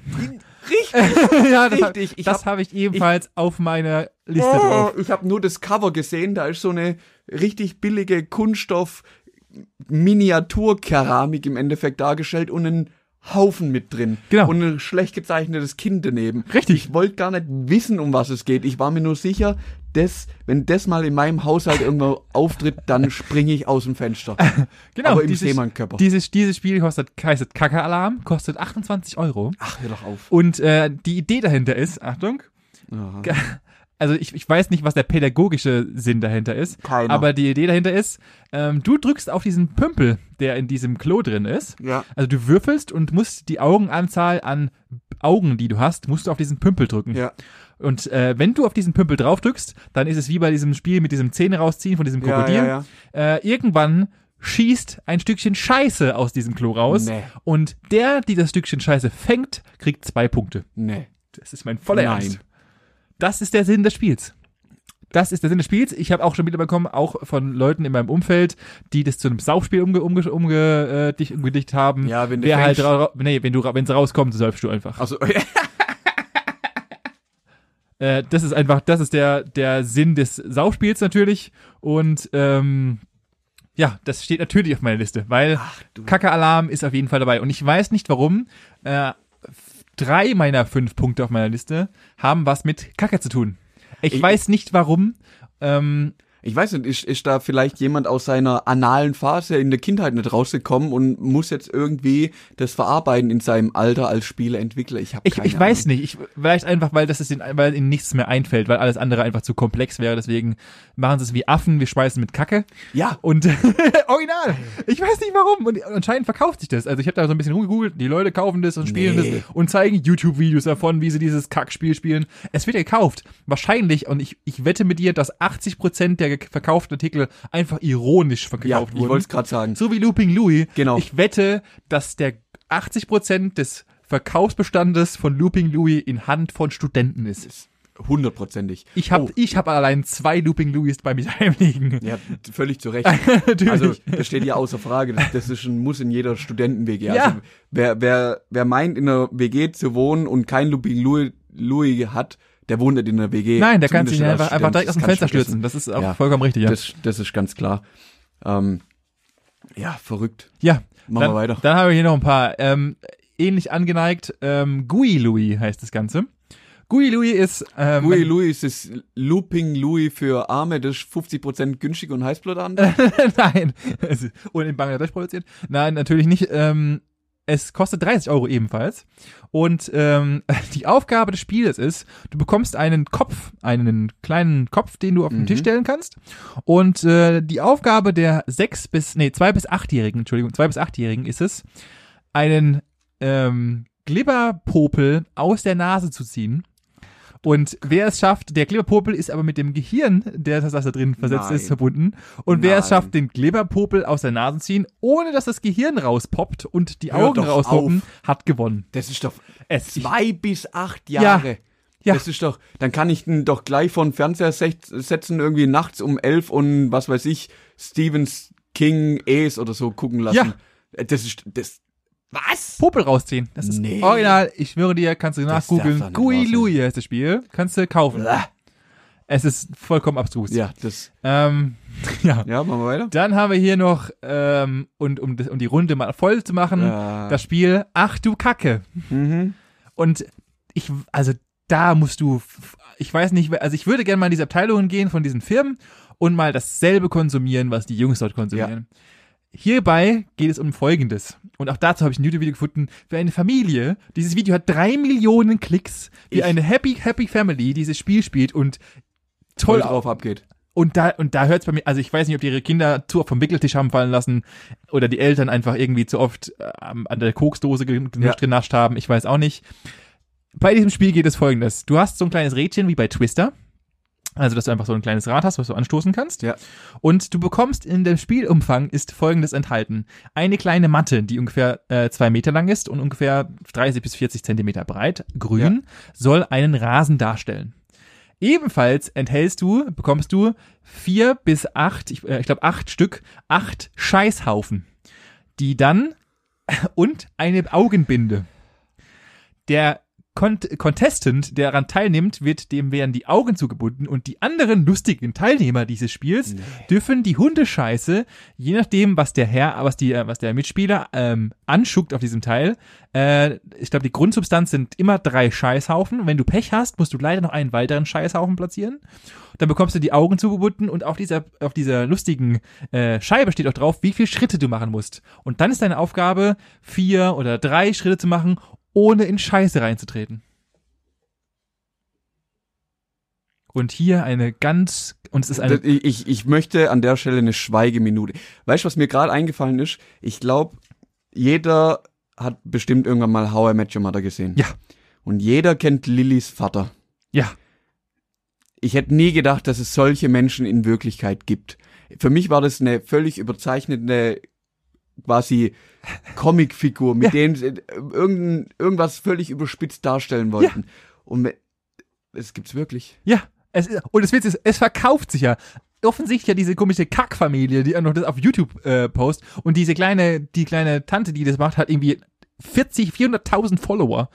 Richtig. ja, das, Richtig, ich das hab- habe ich ebenfalls auf meiner Liste Oh, drauf. ich habe nur das Cover gesehen, da ist so eine richtig billige Kunststoff Miniaturkeramik im Endeffekt dargestellt und ein Haufen mit drin. Genau. Und ein schlecht gezeichnetes Kind daneben. Richtig. Ich wollte gar nicht wissen, um was es geht. Ich war mir nur sicher, dass, wenn das mal in meinem Haushalt irgendwo auftritt, dann springe ich aus dem Fenster. Genau, Aber im dieses, Seemannkörper. dieses, dieses Spiel kostet, heißt Kacke-Alarm, kostet 28 Euro. Ach, hör doch auf. Und äh, die Idee dahinter ist, Achtung, Aha. Also ich, ich weiß nicht, was der pädagogische Sinn dahinter ist, Keiner. aber die Idee dahinter ist, ähm, du drückst auf diesen Pümpel, der in diesem Klo drin ist. Ja. Also du würfelst und musst die Augenanzahl an Augen, die du hast, musst du auf diesen Pümpel drücken. Ja. Und äh, wenn du auf diesen Pümpel drauf drückst, dann ist es wie bei diesem Spiel mit diesem Zähne rausziehen von diesem Ja, Krokodil. ja, ja. Äh, irgendwann schießt ein Stückchen Scheiße aus diesem Klo raus. Nee. Und der, die das Stückchen Scheiße fängt, kriegt zwei Punkte. Nee. Das ist mein voller Nein. Ernst. Das ist der Sinn des Spiels. Das ist der Sinn des Spiels. Ich habe auch schon mitbekommen, auch von Leuten in meinem Umfeld, die das zu einem Saufspiel umge umge umge äh, dich- umgedicht haben. Ja, wenn du Wer halt nee, wenn du ra- wenn es rauskommt, säufst du einfach. Also, Äh, das ist einfach, das ist der der Sinn des Saufspiels natürlich und ähm, ja, das steht natürlich auf meiner Liste, weil. Kacke-Alarm ist auf jeden Fall dabei und ich weiß nicht warum. Äh, drei meiner fünf Punkte auf meiner Liste haben was mit Kacke zu tun. Ich, Ich- weiß nicht warum. Ähm, ich weiß nicht, ist, ist da vielleicht jemand aus seiner analen Phase in der Kindheit nicht rausgekommen und muss jetzt irgendwie das verarbeiten in seinem Alter als Spieleentwickler? Ich habe ich, ich weiß nicht. Ich, vielleicht einfach, weil das ist in, weil ihnen nichts mehr einfällt, weil alles andere einfach zu komplex wäre. Deswegen machen sie es wie Affen. Wir schmeißen mit Kacke. Ja, Und original. Ich weiß nicht warum. Und anscheinend verkauft sich das. Also ich habe da so ein bisschen rumgegoogelt. Die Leute kaufen das und spielen Nee. das und zeigen YouTube-Videos davon, wie sie dieses Kackspiel spielen. Es wird gekauft. Wahrscheinlich, und ich, ich wette mit dir, dass 80% der verkauften Artikel einfach ironisch verkauft ja, ich wurden. wollte es gerade sagen. So wie Looping Louis. Genau. Ich wette, dass der 80% des Verkaufsbestandes von Looping Louis in Hand von Studenten ist. Hundertprozentig. Ich habe Oh, ich hab allein zwei Looping Louis bei mir heimliegen. ja, völlig zu Recht. Also, das steht ja außer Frage. Das, das ist ein Muss in jeder Studenten-WG. Ja. Also, wer, wer, wer meint, in einer WG zu wohnen und kein Looping Louis, Louis hat, der wohnt nicht in einer WG. Nein, der kann sich einfach, einfach direkt aus dem Fenster stürzen. Das ist auch Ja. vollkommen richtig, ja. Das, das ist ganz klar. Ähm, ja, verrückt. ja. Machen dann, wir weiter. Dann haben wir hier noch ein paar. Ähm, ähnlich angeneigt, ähm, Gui Louis heißt das Ganze. Gui Louis ist, ähm, Louis Louis ist Looping Louis für Arme, das ist 50% günstig und Heißblut an. Nein. Und in Bangladesch produziert? Nein, natürlich nicht. Ähm, es kostet 30 Euro ebenfalls. Und ähm, die Aufgabe des Spiels ist, du bekommst einen Kopf, einen kleinen Kopf, den du auf den Mhm. Tisch stellen kannst. Und äh, die Aufgabe der sechs bis, nee, zwei bis achtjährigen, Entschuldigung, zwei bis achtjährigen ist es, einen ähm, Glibberpopel aus der Nase zu ziehen. Und wer es schafft, der Glibberpopel ist aber mit dem Gehirn, der das da drin versetzt Nein. ist, verbunden. Und wer es schafft, den Glibberpopel aus der Nase zu ziehen, ohne dass das Gehirn rauspoppt und die Hör Augen rauspoppen, hat gewonnen. Das ist doch Es, zwei bis acht Ja. Jahre. Ja. Das ist doch, dann kann ich ihn doch gleich vor den Fernseher setzen, irgendwie nachts um elf und was weiß ich, Stephen King Ace oder so gucken lassen. Ja. Das ist, das, was? Popel rausziehen. Das ist Nee. original. Ich schwöre dir, kannst du nachgoogeln. Gui. Louis heißt das Spiel. Kannst du kaufen. Bäh. Es ist vollkommen abstrus. Ja, das, Ähm, ja. ja, machen wir weiter. Dann haben wir hier noch, ähm, und um, um die Runde mal voll zu machen, Ja. das Spiel Ach du Kacke. Mhm. Und ich, also da musst du, ich weiß nicht, also ich würde gerne mal in diese Abteilungen gehen von diesen Firmen und mal dasselbe konsumieren, was die Jungs dort konsumieren. Hierbei geht es um Folgendes. Und auch dazu habe ich ein YouTube-Video gefunden für eine Familie. Dieses Video hat drei Millionen Klicks, wie Ich- eine Happy, Happy Family dieses Spiel spielt und Toll drauf abgeht. und da, und da hört's bei mir, also ich weiß nicht, ob die ihre Kinder zu oft vom Wickeltisch haben fallen lassen oder die Eltern einfach irgendwie zu oft äh, an der Koksdose gen- Ja. genascht haben, ich weiß auch nicht. Bei diesem Spiel geht es folgendes. Du hast so ein kleines Rädchen wie bei Twister. Also, dass du einfach so ein kleines Rad hast, was du anstoßen kannst. Ja. Und du bekommst in dem Spielumfang ist folgendes enthalten. Eine kleine Matte, die ungefähr äh, zwei Meter lang ist und ungefähr 30 bis 40 Zentimeter breit, grün, soll einen Rasen darstellen. Ebenfalls enthältst du, bekommst du vier bis acht, ich, äh, ich glaube acht Stück, acht Scheißhaufen, die dann und eine Augenbinde. Der Cont Contestant, der daran teilnimmt, wird dem werden die Augen zugebunden und die anderen lustigen Teilnehmer dieses Spiels dürfen die Hundescheiße, je nachdem, was der Herr, was die, was der Mitspieler ähm, anschuckt auf diesem Teil, äh, ich glaube, die Grundsubstanz sind immer drei Scheißhaufen. Wenn du Pech hast, musst du leider noch einen weiteren Scheißhaufen platzieren. Dann bekommst du die Augen zugebunden und auf dieser, auf dieser lustigen äh, Scheibe steht auch drauf, wie viele Schritte du machen musst. Und dann ist deine Aufgabe, vier oder drei Schritte zu machen, ohne in Scheiße reinzutreten. Und hier eine ganz, und es ist eine, Ich, ich möchte an der Stelle eine Schweigeminute. Weißt du, was mir gerade eingefallen ist? Ich glaube, jeder hat bestimmt irgendwann mal How I Met Your Mother gesehen. Ja. Und jeder kennt Lillys Vater. ja, Ich hätte nie gedacht, dass es solche Menschen in Wirklichkeit gibt. Für mich war das eine völlig überzeichnete quasi Comicfigur, mit Ja. denen sie irgendein, irgendwas völlig überspitzt darstellen wollten. Und me- es gibt's wirklich. ja. Es, ist- und es wird, es, es verkauft sich ja. Offensichtlich ja diese komische Kackfamilie, die auch noch das auf YouTube äh, post und diese kleine, die kleine Tante, die das macht, hat irgendwie 40, 400.000 Follower.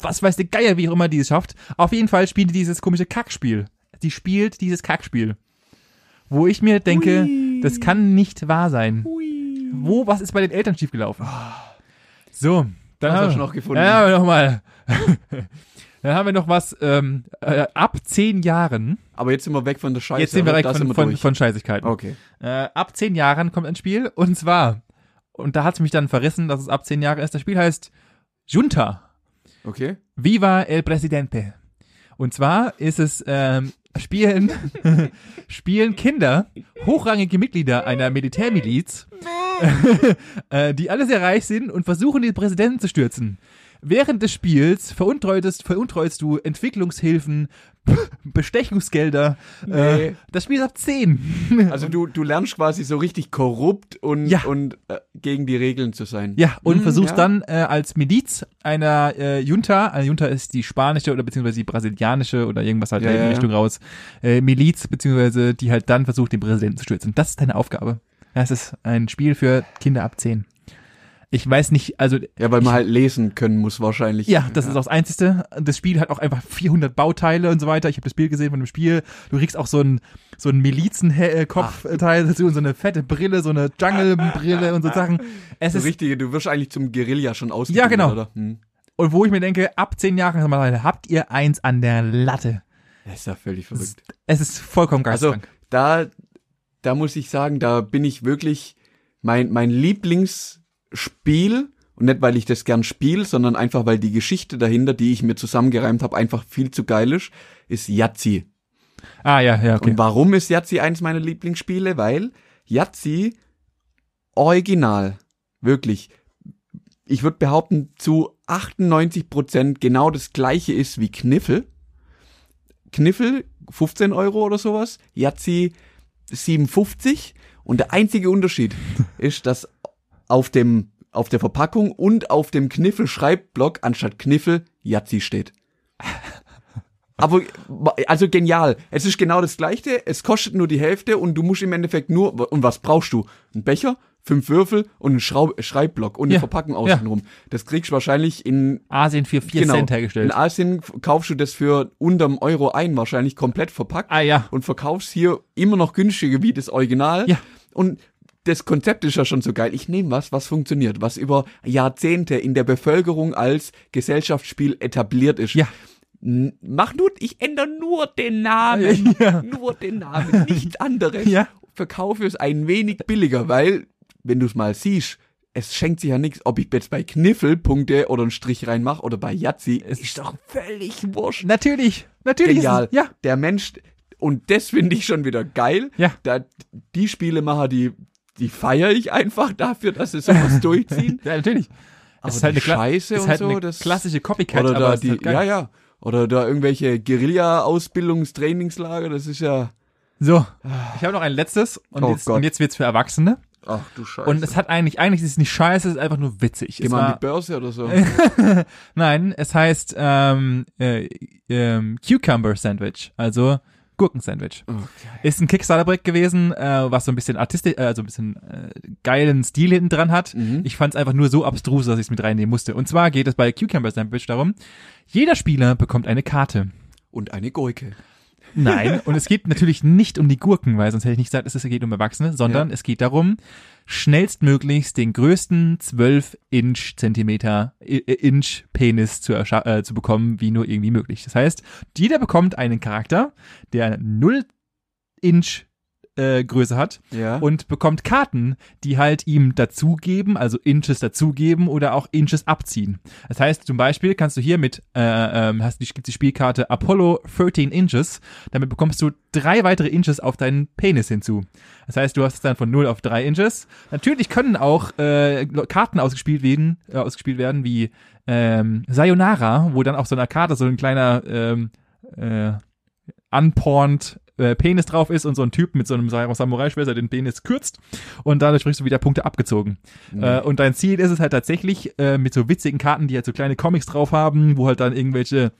Was weiß der Geier, wie auch immer die es schafft. Auf jeden Fall spielt die dieses komische Kackspiel. Die spielt dieses Kackspiel. Wo ich mir denke, Hui. das kann nicht wahr sein. Wo, was ist bei den Eltern schiefgelaufen? So, dann haben du noch gefunden? Dann haben wir noch mal. dann haben wir noch was ähm, äh, ab zehn Jahren. Aber jetzt sind wir weg von der Scheiße. Jetzt sind wir weg von, von, von Scheißigkeiten. Okay. Äh, ab zehn Jahren kommt ein Spiel und zwar, und da hat es mich dann verrissen, dass es ab zehn Jahre ist. Das Spiel heißt Junta. Okay. Viva el Presidente. Und zwar ist es ähm, spielen spielen Kinder hochrangige Mitglieder einer Militärmiliz, äh, die alle sehr reich sind und versuchen den Präsidenten zu stürzen. Während des Spiels veruntreutest, veruntreust du Entwicklungshilfen, Bestechungsgelder. Äh, Nee. das Spiel ist ab 10. Also du, du lernst quasi so richtig korrupt und, Ja. und äh, gegen die Regeln zu sein. Ja, und Hm, versuchst ja. dann äh, als Miliz einer äh, Junta, eine Junta ist die spanische oder beziehungsweise die brasilianische oder irgendwas halt Ja, in die ja. Richtung raus, äh, Miliz, beziehungsweise die halt dann versucht, den Präsidenten zu stürzen. Das ist deine Aufgabe. Das ist ein Spiel für Kinder ab 10. Ich weiß nicht, also Ja, weil man halt lesen können muss wahrscheinlich. ja, das ist auch das Einzige. Das Spiel hat auch einfach 400 Bauteile und so weiter. Ich habe das Bild gesehen von dem Spiel. Du kriegst auch so ein so ein Milizenkopfteil dazu und so eine fette Brille, so eine Jungle-Brille und so Sachen. Es So ist richtige, du wirst eigentlich zum Guerilla schon ausgebildet, Ja, genau. oder? Hm. Und wo ich mir denke, ab zehn Jahren habt ihr eins an der Latte. Das ist ja völlig verrückt. Es ist vollkommen Also geisteskrank. da, da muss ich sagen, da bin ich wirklich mein, mein Lieblingsspiel und nicht, weil ich das gern spiele, sondern einfach, weil die Geschichte dahinter, die ich mir zusammengereimt habe, einfach viel zu geil ist, ist Yazzi. ah, ja, ja, okay. Und warum ist Yazzi eins meiner Lieblingsspiele? Weil Yazzi original, wirklich, ich würde behaupten, zu 98% genau das gleiche ist wie Kniffel. Kniffel 15 Euro oder sowas, Yazzi 57 und der einzige Unterschied ist, dass auf dem auf der Verpackung und auf dem Kniffel Schreibblock anstatt Kniffel Yazzi steht. Aber also genial. Es ist genau das gleiche, es kostet nur die Hälfte und du musst im Endeffekt nur und was brauchst du? Ein Becher, fünf Würfel und einen Schraub, Schreibblock und eine Ja, Verpackung ja. außenrum. Das kriegst du wahrscheinlich in Asien für vier genau, Cent hergestellt. In Asien kaufst du das für unterm Euro ein, wahrscheinlich komplett verpackt Ah, ja. und verkaufst hier immer noch günstiger wie das Original. Ja. Und das Konzept ist ja schon so geil. Ich nehme was, was funktioniert, was über Jahrzehnte in der Bevölkerung als Gesellschaftsspiel etabliert ist. Ja. Mach nur, ich ändere nur den Namen. Ja. Nur den Namen, nichts anderes. Ja. Verkaufe es ein wenig billiger, weil, wenn du es mal siehst, es schenkt sich ja nichts, ob ich jetzt bei Kniffel Punkte oder einen Strich reinmache oder bei Yazzi. Es ist doch völlig wurscht. Natürlich, natürlich. Genial. Ist es, ja. Der Mensch, und das finde ich schon wieder geil. Ja. Da, die Spielemacher, die, die feiere ich einfach dafür, dass sie sowas durchziehen. ja, natürlich. Aber es ist halt eine, Scheiße ist und halt so, eine das- klassische Copycat, Oder da die, halt ja, ja. Oder da irgendwelche Guerilla-Ausbildungstrainingslager, das ist ja. So, ich habe noch ein letztes und, Oh jetzt, Gott. und jetzt wird's für Erwachsene. Ach du Scheiße. Und es hat eigentlich, eigentlich ist es nicht scheiße, es ist einfach nur witzig. Geh mal an die Börse oder so. nein, es heißt ähm, äh, ähm, Cucumber Sandwich. Also Gurkensandwich. Okay. Ist ein Kickstarter-Projekt gewesen, äh, was so ein bisschen artistisch, äh, so ein bisschen äh, geilen Stil hinten dran hat. Mhm. Ich fand es einfach nur so abstrus, dass ich es mit reinnehmen musste. Und zwar geht es bei Cucumber Sandwich darum, jeder Spieler bekommt eine Karte. Und eine Gurke. Nein, und es geht natürlich nicht um die Gurken, weil sonst hätte ich nicht gesagt, es geht um Erwachsene, sondern Ja. es geht darum, schnellstmöglichst den größten 12 Inch Zentimeter I- I- Inch Penis zu, äh, zu bekommen, wie nur irgendwie möglich. Das heißt, jeder bekommt einen Charakter, der 0 Inch äh, Größe hat Ja. und bekommt Karten, die halt ihm dazugeben, also Inches dazugeben oder auch Inches abziehen. Das heißt, zum Beispiel kannst du hier mit, äh, ähm, hast, die- die Spielkarte Apollo 13 Inches, damit bekommst du drei weitere Inches auf deinen Penis hinzu. Das heißt, du hast es dann von 0 auf 3 Inches. Natürlich können auch äh, Karten ausgespielt werden, äh, ausgespielt werden wie ähm, Sayonara, wo dann auf so einer Karte so ein kleiner ähm, äh, unporned äh, Penis drauf ist und so ein Typ mit so einem Sa- Samurai-Schwert der den Penis kürzt und dadurch kriegst du wieder Punkte abgezogen. Äh, und dein Ziel ist es halt tatsächlich äh, mit so witzigen Karten, die halt so kleine Comics drauf haben, wo halt dann irgendwelche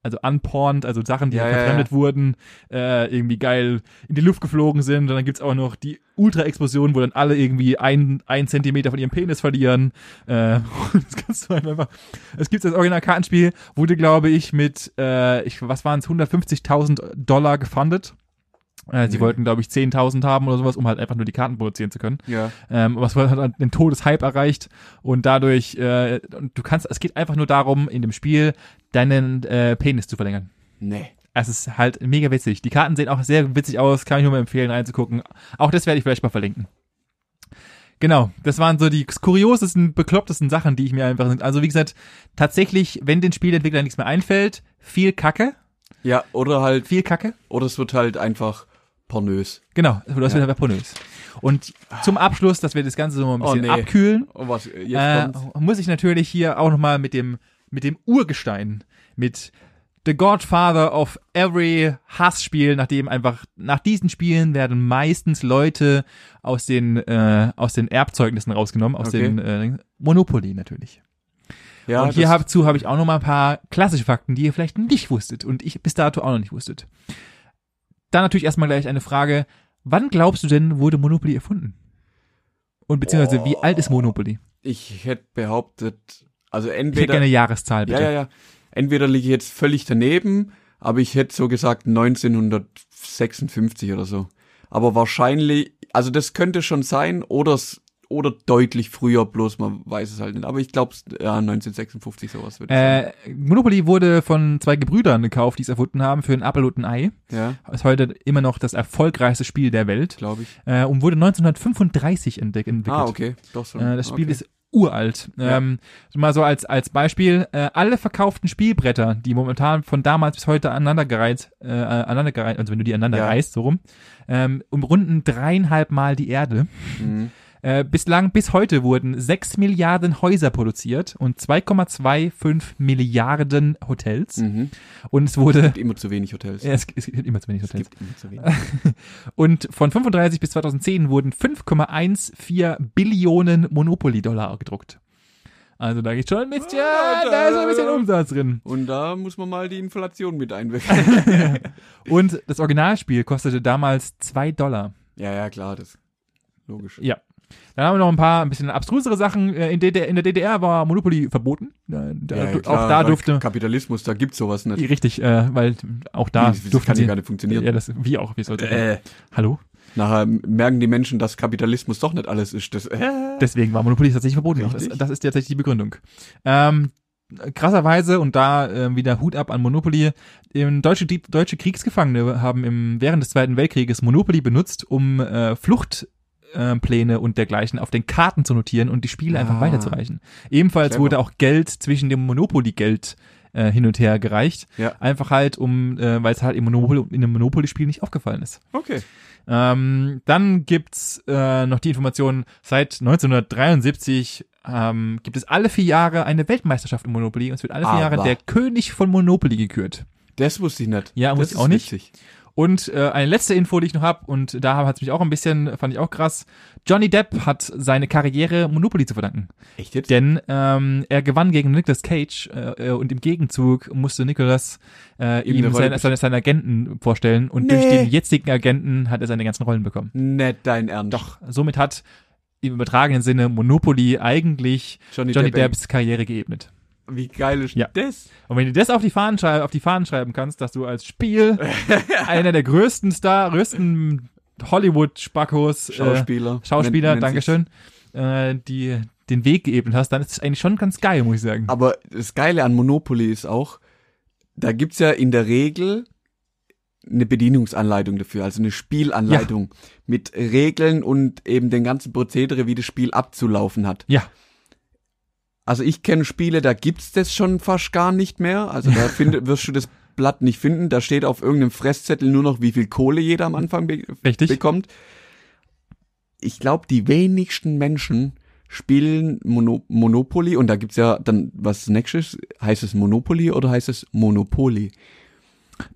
also unporned, also Sachen, die Ja, halt ja, verfremdet wurden, äh, irgendwie geil in die Luft geflogen sind. Und dann gibt's auch noch die Ultra-Explosion, wo dann alle irgendwie ein, ein Zentimeter von ihrem Penis verlieren. Äh, das kannst du halt einfach. Es gibt das Original-Kartenspiel, wurde, glaube ich, mit, äh, ich, was waren es, 150.000 Dollar gefundet. Äh, sie Nee. wollten, glaube ich, 10.000 haben oder sowas, um halt einfach nur die Karten produzieren zu können. Ja. Ähm, aber es hat den Todeshype erreicht und dadurch, äh, du kannst, es geht einfach nur darum, in dem Spiel deinen äh, Penis zu verlängern. Nee. Es ist halt mega witzig. Die Karten sehen auch sehr witzig aus, kann ich nur mal empfehlen, reinzugucken. Auch das werde ich vielleicht mal verlinken. Genau, das waren so die kuriosesten, beklopptesten Sachen, die ich mir einfach, also wie gesagt, tatsächlich, wenn den Spielentwicklern nichts mehr einfällt, viel Kacke, Ja, oder halt, viel Kacke. oder es wird halt einfach pornös. Genau, das Ja. wird pornös. Und zum Abschluss, dass wir das Ganze so ein Oh, bisschen nee. abkühlen, Oh, was, äh, muss ich natürlich hier auch nochmal mit dem, mit dem Urgestein, mit The Godfather of every Hassspiel, nachdem einfach, nach diesen Spielen werden meistens Leute aus den, äh, aus den Erbzeugnissen rausgenommen, aus Okay. den äh, Monopoly natürlich. Ja, und hier das- dazu habe ich auch noch mal ein paar klassische Fakten, die ihr vielleicht nicht wusstet und ich bis dato auch noch nicht wusstet. Dann natürlich erstmal gleich eine Frage, wann glaubst du denn, wurde Monopoly erfunden? Und beziehungsweise, wie Oh. alt ist Monopoly? ich hätte behauptet, also Ich hätte entweder, gerne eine Jahreszahl, bitte. ja, ja, ja, entweder liege ich jetzt völlig daneben, aber ich hätte so gesagt 1956 oder so. Aber wahrscheinlich, also das könnte schon sein oder s- oder deutlich früher, bloß man weiß es halt nicht. Aber ich glaube, ja, 1956 sowas würde ich sagen. Äh, Monopoly wurde von zwei Gebrüdern gekauft, die es erfunden haben für ein Apfel und ein Ei. Ja, Ist heute immer noch das erfolgreichste Spiel der Welt glaube ich. äh, und wurde 1935 entdeck entwickelt. Ah, okay, doch so. Äh, das Spiel okay. ist uralt. Ja. Ähm, mal so als, als Beispiel, äh, alle verkauften Spielbretter, die momentan von damals bis heute aneinandergereiht, äh, aneinandergereiht, also wenn du die aneinander Ja. reißt, so rum, ähm, umrunden dreieinhalb Mal die Erde. Mhm. Äh, bislang, bis heute wurden 6 Milliarden Häuser produziert und 2,25 Milliarden Hotels. Mhm. Und es wurde, Gibt immer zu wenig Hotels. ja, es, es gibt immer zu wenig es Hotels. gibt immer zu wenig. Und von 35 bis 2010 wurden 5,14 Billionen Monopoly-Dollar gedruckt. Also da geht schon ein bisschen, Ah, da- da ist ein bisschen Umsatz drin. Und da muss man mal die Inflation mit einwechseln. Und das Originalspiel kostete damals 2 Dollar. ja, ja, klar, das logisch. Ja. Dann haben wir noch ein paar ein bisschen abstrusere Sachen. Äh, In, DDR, in der DDR war Monopoly verboten. Da, Ja, ja, auch klar, da weil durfte, Kapitalismus, da gibt's sowas nicht. richtig, äh, weil auch da das durften kann ja gar nicht funktionieren. Ja, das, wie auch, wie sollte Äh, Hallo? nachher merken die Menschen, dass Kapitalismus doch nicht alles ist. Das, äh, Deswegen war Monopoly tatsächlich verboten. Das, das ist tatsächlich die Begründung. Ähm, krasserweise, und da äh, wieder Hut ab an Monopoly, ähm, deutsche, deutsche Kriegsgefangene haben im, während des Zweiten Weltkrieges Monopoly benutzt, um äh, Fluchtpläne äh, Pläne und dergleichen auf den Karten zu notieren und die Spiele einfach Ah. weiterzureichen. Ebenfalls Clever. wurde auch Geld zwischen dem Monopoly-Geld äh, hin und her gereicht. Ja. Einfach halt, um, äh, weil es halt im Monopoly, in einem Monopoly-Spiel nicht aufgefallen ist. okay. Ähm, dann gibt's äh, noch die Information, seit 1973 ähm, gibt es alle vier Jahre eine Weltmeisterschaft im Monopoly und es wird alle vier Aber. Jahre der König von Monopoly gekürt. Das wusste ich nicht. Ja, das wusste ich auch nicht. witzig. Und äh, eine letzte Info, die ich noch habe, und da hat es mich auch ein bisschen, fand ich auch krass. Johnny Depp hat seine Karriere Monopoly zu verdanken. Echt jetzt? Denn ähm, er gewann gegen Nicolas Cage äh, und im Gegenzug musste Nicolas äh, Ihm ihm eine Rolle seine, seine, seine Agenten vorstellen. Und Nee. durch den jetzigen Agenten hat er seine ganzen Rollen bekommen. Nicht dein Ernst. Doch, somit hat im übertragenen Sinne Monopoly eigentlich Johnny, Johnny Depp. Depps Karriere geebnet. Wie geil ist Ja. das? Und wenn du das auf die Fahnen, auf die Fahnen schreiben kannst, dass du als Spiel einer der größten Star, größten Hollywood-Spackos, äh, Schauspieler. Schauspieler, nennt-. Dankeschön, äh, die den Weg geebnet hast, dann ist es eigentlich schon ganz geil, muss ich sagen. Aber das Geile an Monopoly ist auch, da gibt's ja in der Regel eine Bedienungsanleitung dafür, also eine Spielanleitung mit Regeln und eben den ganzen Prozedere, wie das Spiel abzulaufen hat. Ja, Also ich kenne Spiele, da gibt's das schon fast gar nicht mehr. Also da find, wirst du das Blatt nicht finden. Da steht auf irgendeinem Fresszettel nur noch, wie viel Kohle jeder am Anfang be richtig. bekommt. Ich glaube, die wenigsten Menschen spielen Mono Monopoly und da gibt's ja dann was nächstes. Heißt es Monopoly oder heißt es Monopoly?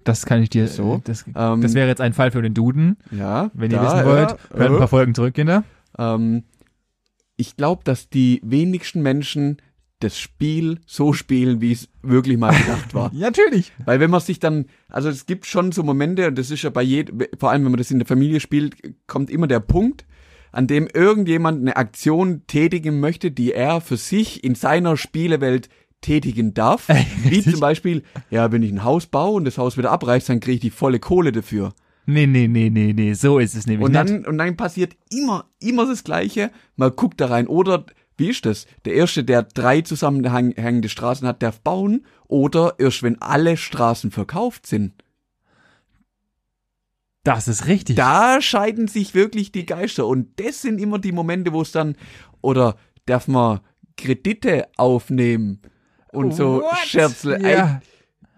Das kann ich dir, So, das, ähm, das wäre jetzt ein Fall für den Duden. Ja. Wenn ihr da, wissen wollt, ja, hört ein äh. paar Folgen zurück, Kinder. Ähm, ich glaube, dass die wenigsten Menschen das Spiel so spielen, wie es wirklich mal gedacht war. Natürlich. Weil wenn man sich dann, also es gibt schon so Momente, und das ist ja bei jedem, vor allem wenn man das in der Familie spielt, kommt immer der Punkt, an dem irgendjemand eine Aktion tätigen möchte, die er für sich in seiner Spielewelt tätigen darf. Wie zum Beispiel, ja, wenn ich ein Haus baue und das Haus wieder abreißt, dann kriege ich die volle Kohle dafür. Nee, nee, nee, nee, nee, so ist es nämlich Und nicht. dann, und dann passiert immer, immer das Gleiche. Man guckt da rein. Oder, wie ist das? Der Erste, der drei zusammenhängende Straßen hat, darf bauen. Oder erst wenn alle Straßen verkauft sind. Das ist richtig. Da scheiden sich wirklich die Geister. Und das sind immer die Momente, wo es dann, oder darf man Kredite aufnehmen und so What? Scherzle. Ja.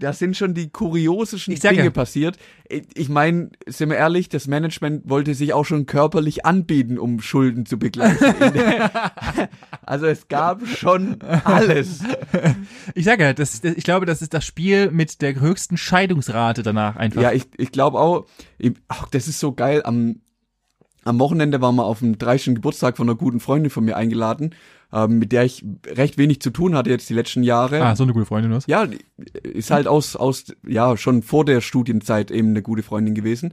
Da sind schon die kuriosesten Dinge ja. passiert. Ich- Ich meine, sind wir ehrlich, das Management wollte sich auch schon körperlich anbieten, um Schulden zu begleichen. also es gab schon alles. Ich sage ja, das, das, ich glaube, das ist das Spiel mit der höchsten Scheidungsrate danach einfach. Ja, ich, ich glaube auch, ich, ach, das ist so geil. Am, am Wochenende waren wir auf dem 30. Geburtstag von einer guten Freundin von mir eingeladen, ähm, mit der ich recht wenig zu tun hatte jetzt die letzten Jahre. ah, so eine gute Freundin, was? Ja, ist halt aus, aus, ja, schon vor der Studienzeit eben eine gute Freundin gewesen.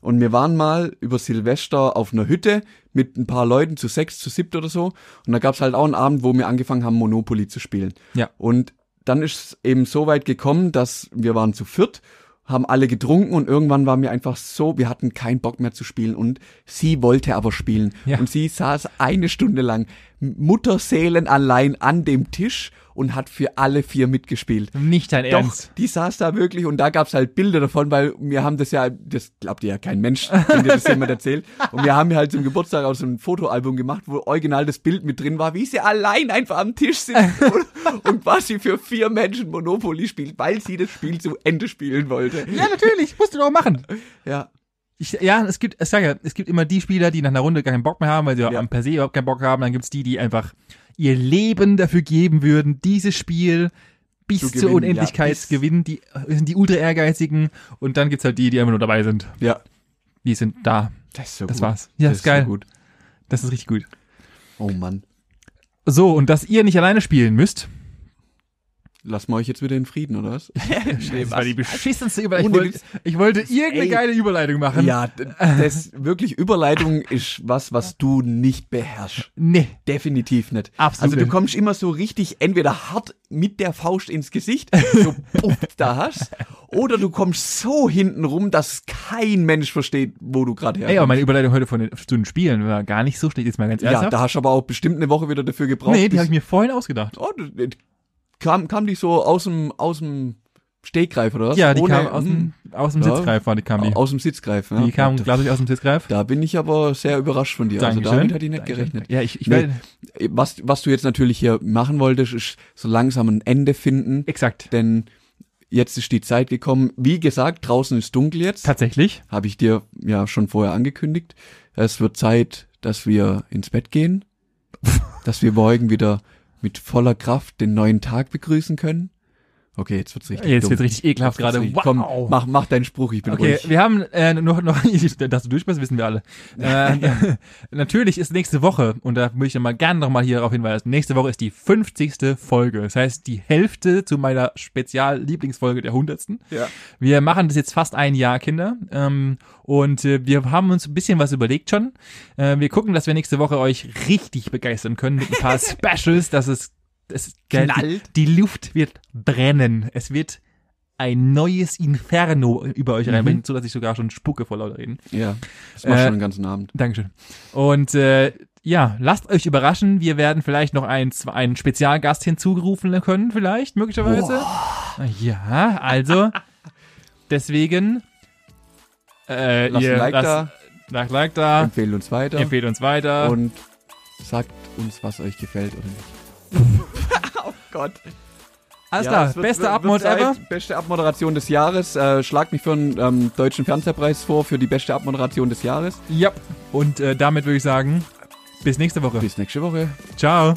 Und wir waren mal über Silvester auf einer Hütte mit ein paar Leuten, zu sechs, zu siebt oder so. Und da gab's halt auch einen Abend, wo wir angefangen haben, Monopoly zu spielen. Ja. Und dann ist es eben so weit gekommen, dass wir waren zu viert, haben alle getrunken und irgendwann war mir einfach so, wir hatten keinen Bock mehr zu spielen und sie wollte aber spielen. Ja. Und sie saß eine Stunde lang Mutterseelen allein an dem Tisch und hat für alle vier mitgespielt. Nicht dein Doch, Ernst. die saß da wirklich und da gab's halt Bilder davon, weil wir haben das ja, das glaubt ja kein Mensch, wenn dir das jemand erzählt. Und wir haben ja halt zum Geburtstag auch so ein Fotoalbum gemacht, wo original das Bild mit drin war, wie sie allein einfach am Tisch sind und, und quasi für vier Menschen Monopoly spielt, weil sie das Spiel zu Ende spielen wollte. Ja, natürlich, musst du doch machen. Ja, Ich, ja, es gibt, ich sage ja, es gibt immer die Spieler, die nach einer Runde gar keinen Bock mehr haben, weil sie Ja. am per se überhaupt keinen Bock haben. Dann gibt's die, die einfach ihr Leben dafür geben würden, dieses Spiel bis Zu zur Unendlichkeit ja, bis- gewinnen. Die das sind die ultra ehrgeizigen. Und dann gibt's halt die, die einfach nur dabei sind. ja. Die sind da. Das ist so Das gut. war's. Ja, das ist geil. So gut. Das ist richtig gut. Oh Mann. So, und dass ihr nicht alleine spielen müsst. Lassen wir euch jetzt wieder in Frieden, oder was? Das war die beschissenste Überleitung. Ich wollte, ich wollte irgendeine Ey. geile Überleitung machen. Ja, das wirklich Überleitung ist was, was du nicht beherrschst. Nee. Definitiv nicht. Absolut Also du kommst immer so richtig entweder hart mit der Faust ins Gesicht, so puff, da hast, oder du kommst so hinten rum, dass kein Mensch versteht, wo du gerade Ey, aber herkommst. meine Überleitung heute von den, zu den Spielen war gar nicht so schlecht, jetzt mal ganz ja, ernsthaft. da hast du aber auch bestimmt eine Woche wieder dafür gebraucht. nee, die habe ich mir vorhin ausgedacht. oh, kam, kam die so aus dem, aus dem Stegreif, oder was? Ja, die Ohne- kam aus dem, aus dem Ja. Sitzgreif, war die kam die. aus dem Sitzgreif. Ja. Die kam, glaube ich, aus dem Sitzgreif. da bin ich aber sehr überrascht von dir. Also Dankeschön. damit hätte ich nicht Dankeschön. gerechnet. Ja, ich, ich Nee. werde, Was, was du jetzt natürlich hier machen wolltest, ist so langsam ein Ende finden. exakt. denn jetzt ist die Zeit gekommen. Wie gesagt, draußen ist dunkel jetzt. Tatsächlich. Habe ich dir ja schon vorher angekündigt. Es wird Zeit, dass wir ins Bett gehen, dass wir morgen wieder mit voller Kraft den neuen Tag begrüßen können Okay, jetzt wird's richtig Jetzt dumm. wird's richtig ekelhaft gerade. richtig- Wow. Komm, mach, mach deinen Spruch, ich bin Okay, ruhig. wir haben äh, noch, noch, dass du durch bist, wissen wir alle. Äh, natürlich ist nächste Woche, und da möchte ich mal gerne nochmal hier darauf hinweisen, nächste Woche ist die 50. Folge. Das heißt, die Hälfte zu meiner Spezial-Lieblingsfolge der 100. Ja. Wir machen das jetzt fast ein Jahr, Kinder. Ähm, und äh, wir haben uns ein bisschen was überlegt schon. Äh, wir gucken, dass wir nächste Woche euch richtig begeistern können mit ein paar Specials, dass es, es Knallt. Die, die Luft wird brennen. Es wird ein neues Inferno über euch reinbringen, so dass ich sogar schon spucke vor lauter Reden. Ja, das machst Äh, schon den ganzen Abend. Dankeschön. Und äh, ja, lasst euch überraschen. Wir werden vielleicht noch einen, einen Spezialgast hinzugerufen können, vielleicht, möglicherweise. Ja, also deswegen äh, Lasst ihr ein Like lasst, da, lasst Like da, empfehlt uns weiter empfehlt uns weiter. und sagt uns, was euch gefällt oder nicht. Oh Gott. Alles Ja, klar, wird- beste Abmod ever. Beste Abmoderation des Jahres. Äh, schlag mich für einen ähm, deutschen Fernsehpreis vor für die beste Abmoderation des Jahres. Ja. Und äh, damit würde ich sagen, bis nächste Woche. Bis nächste Woche. Ciao.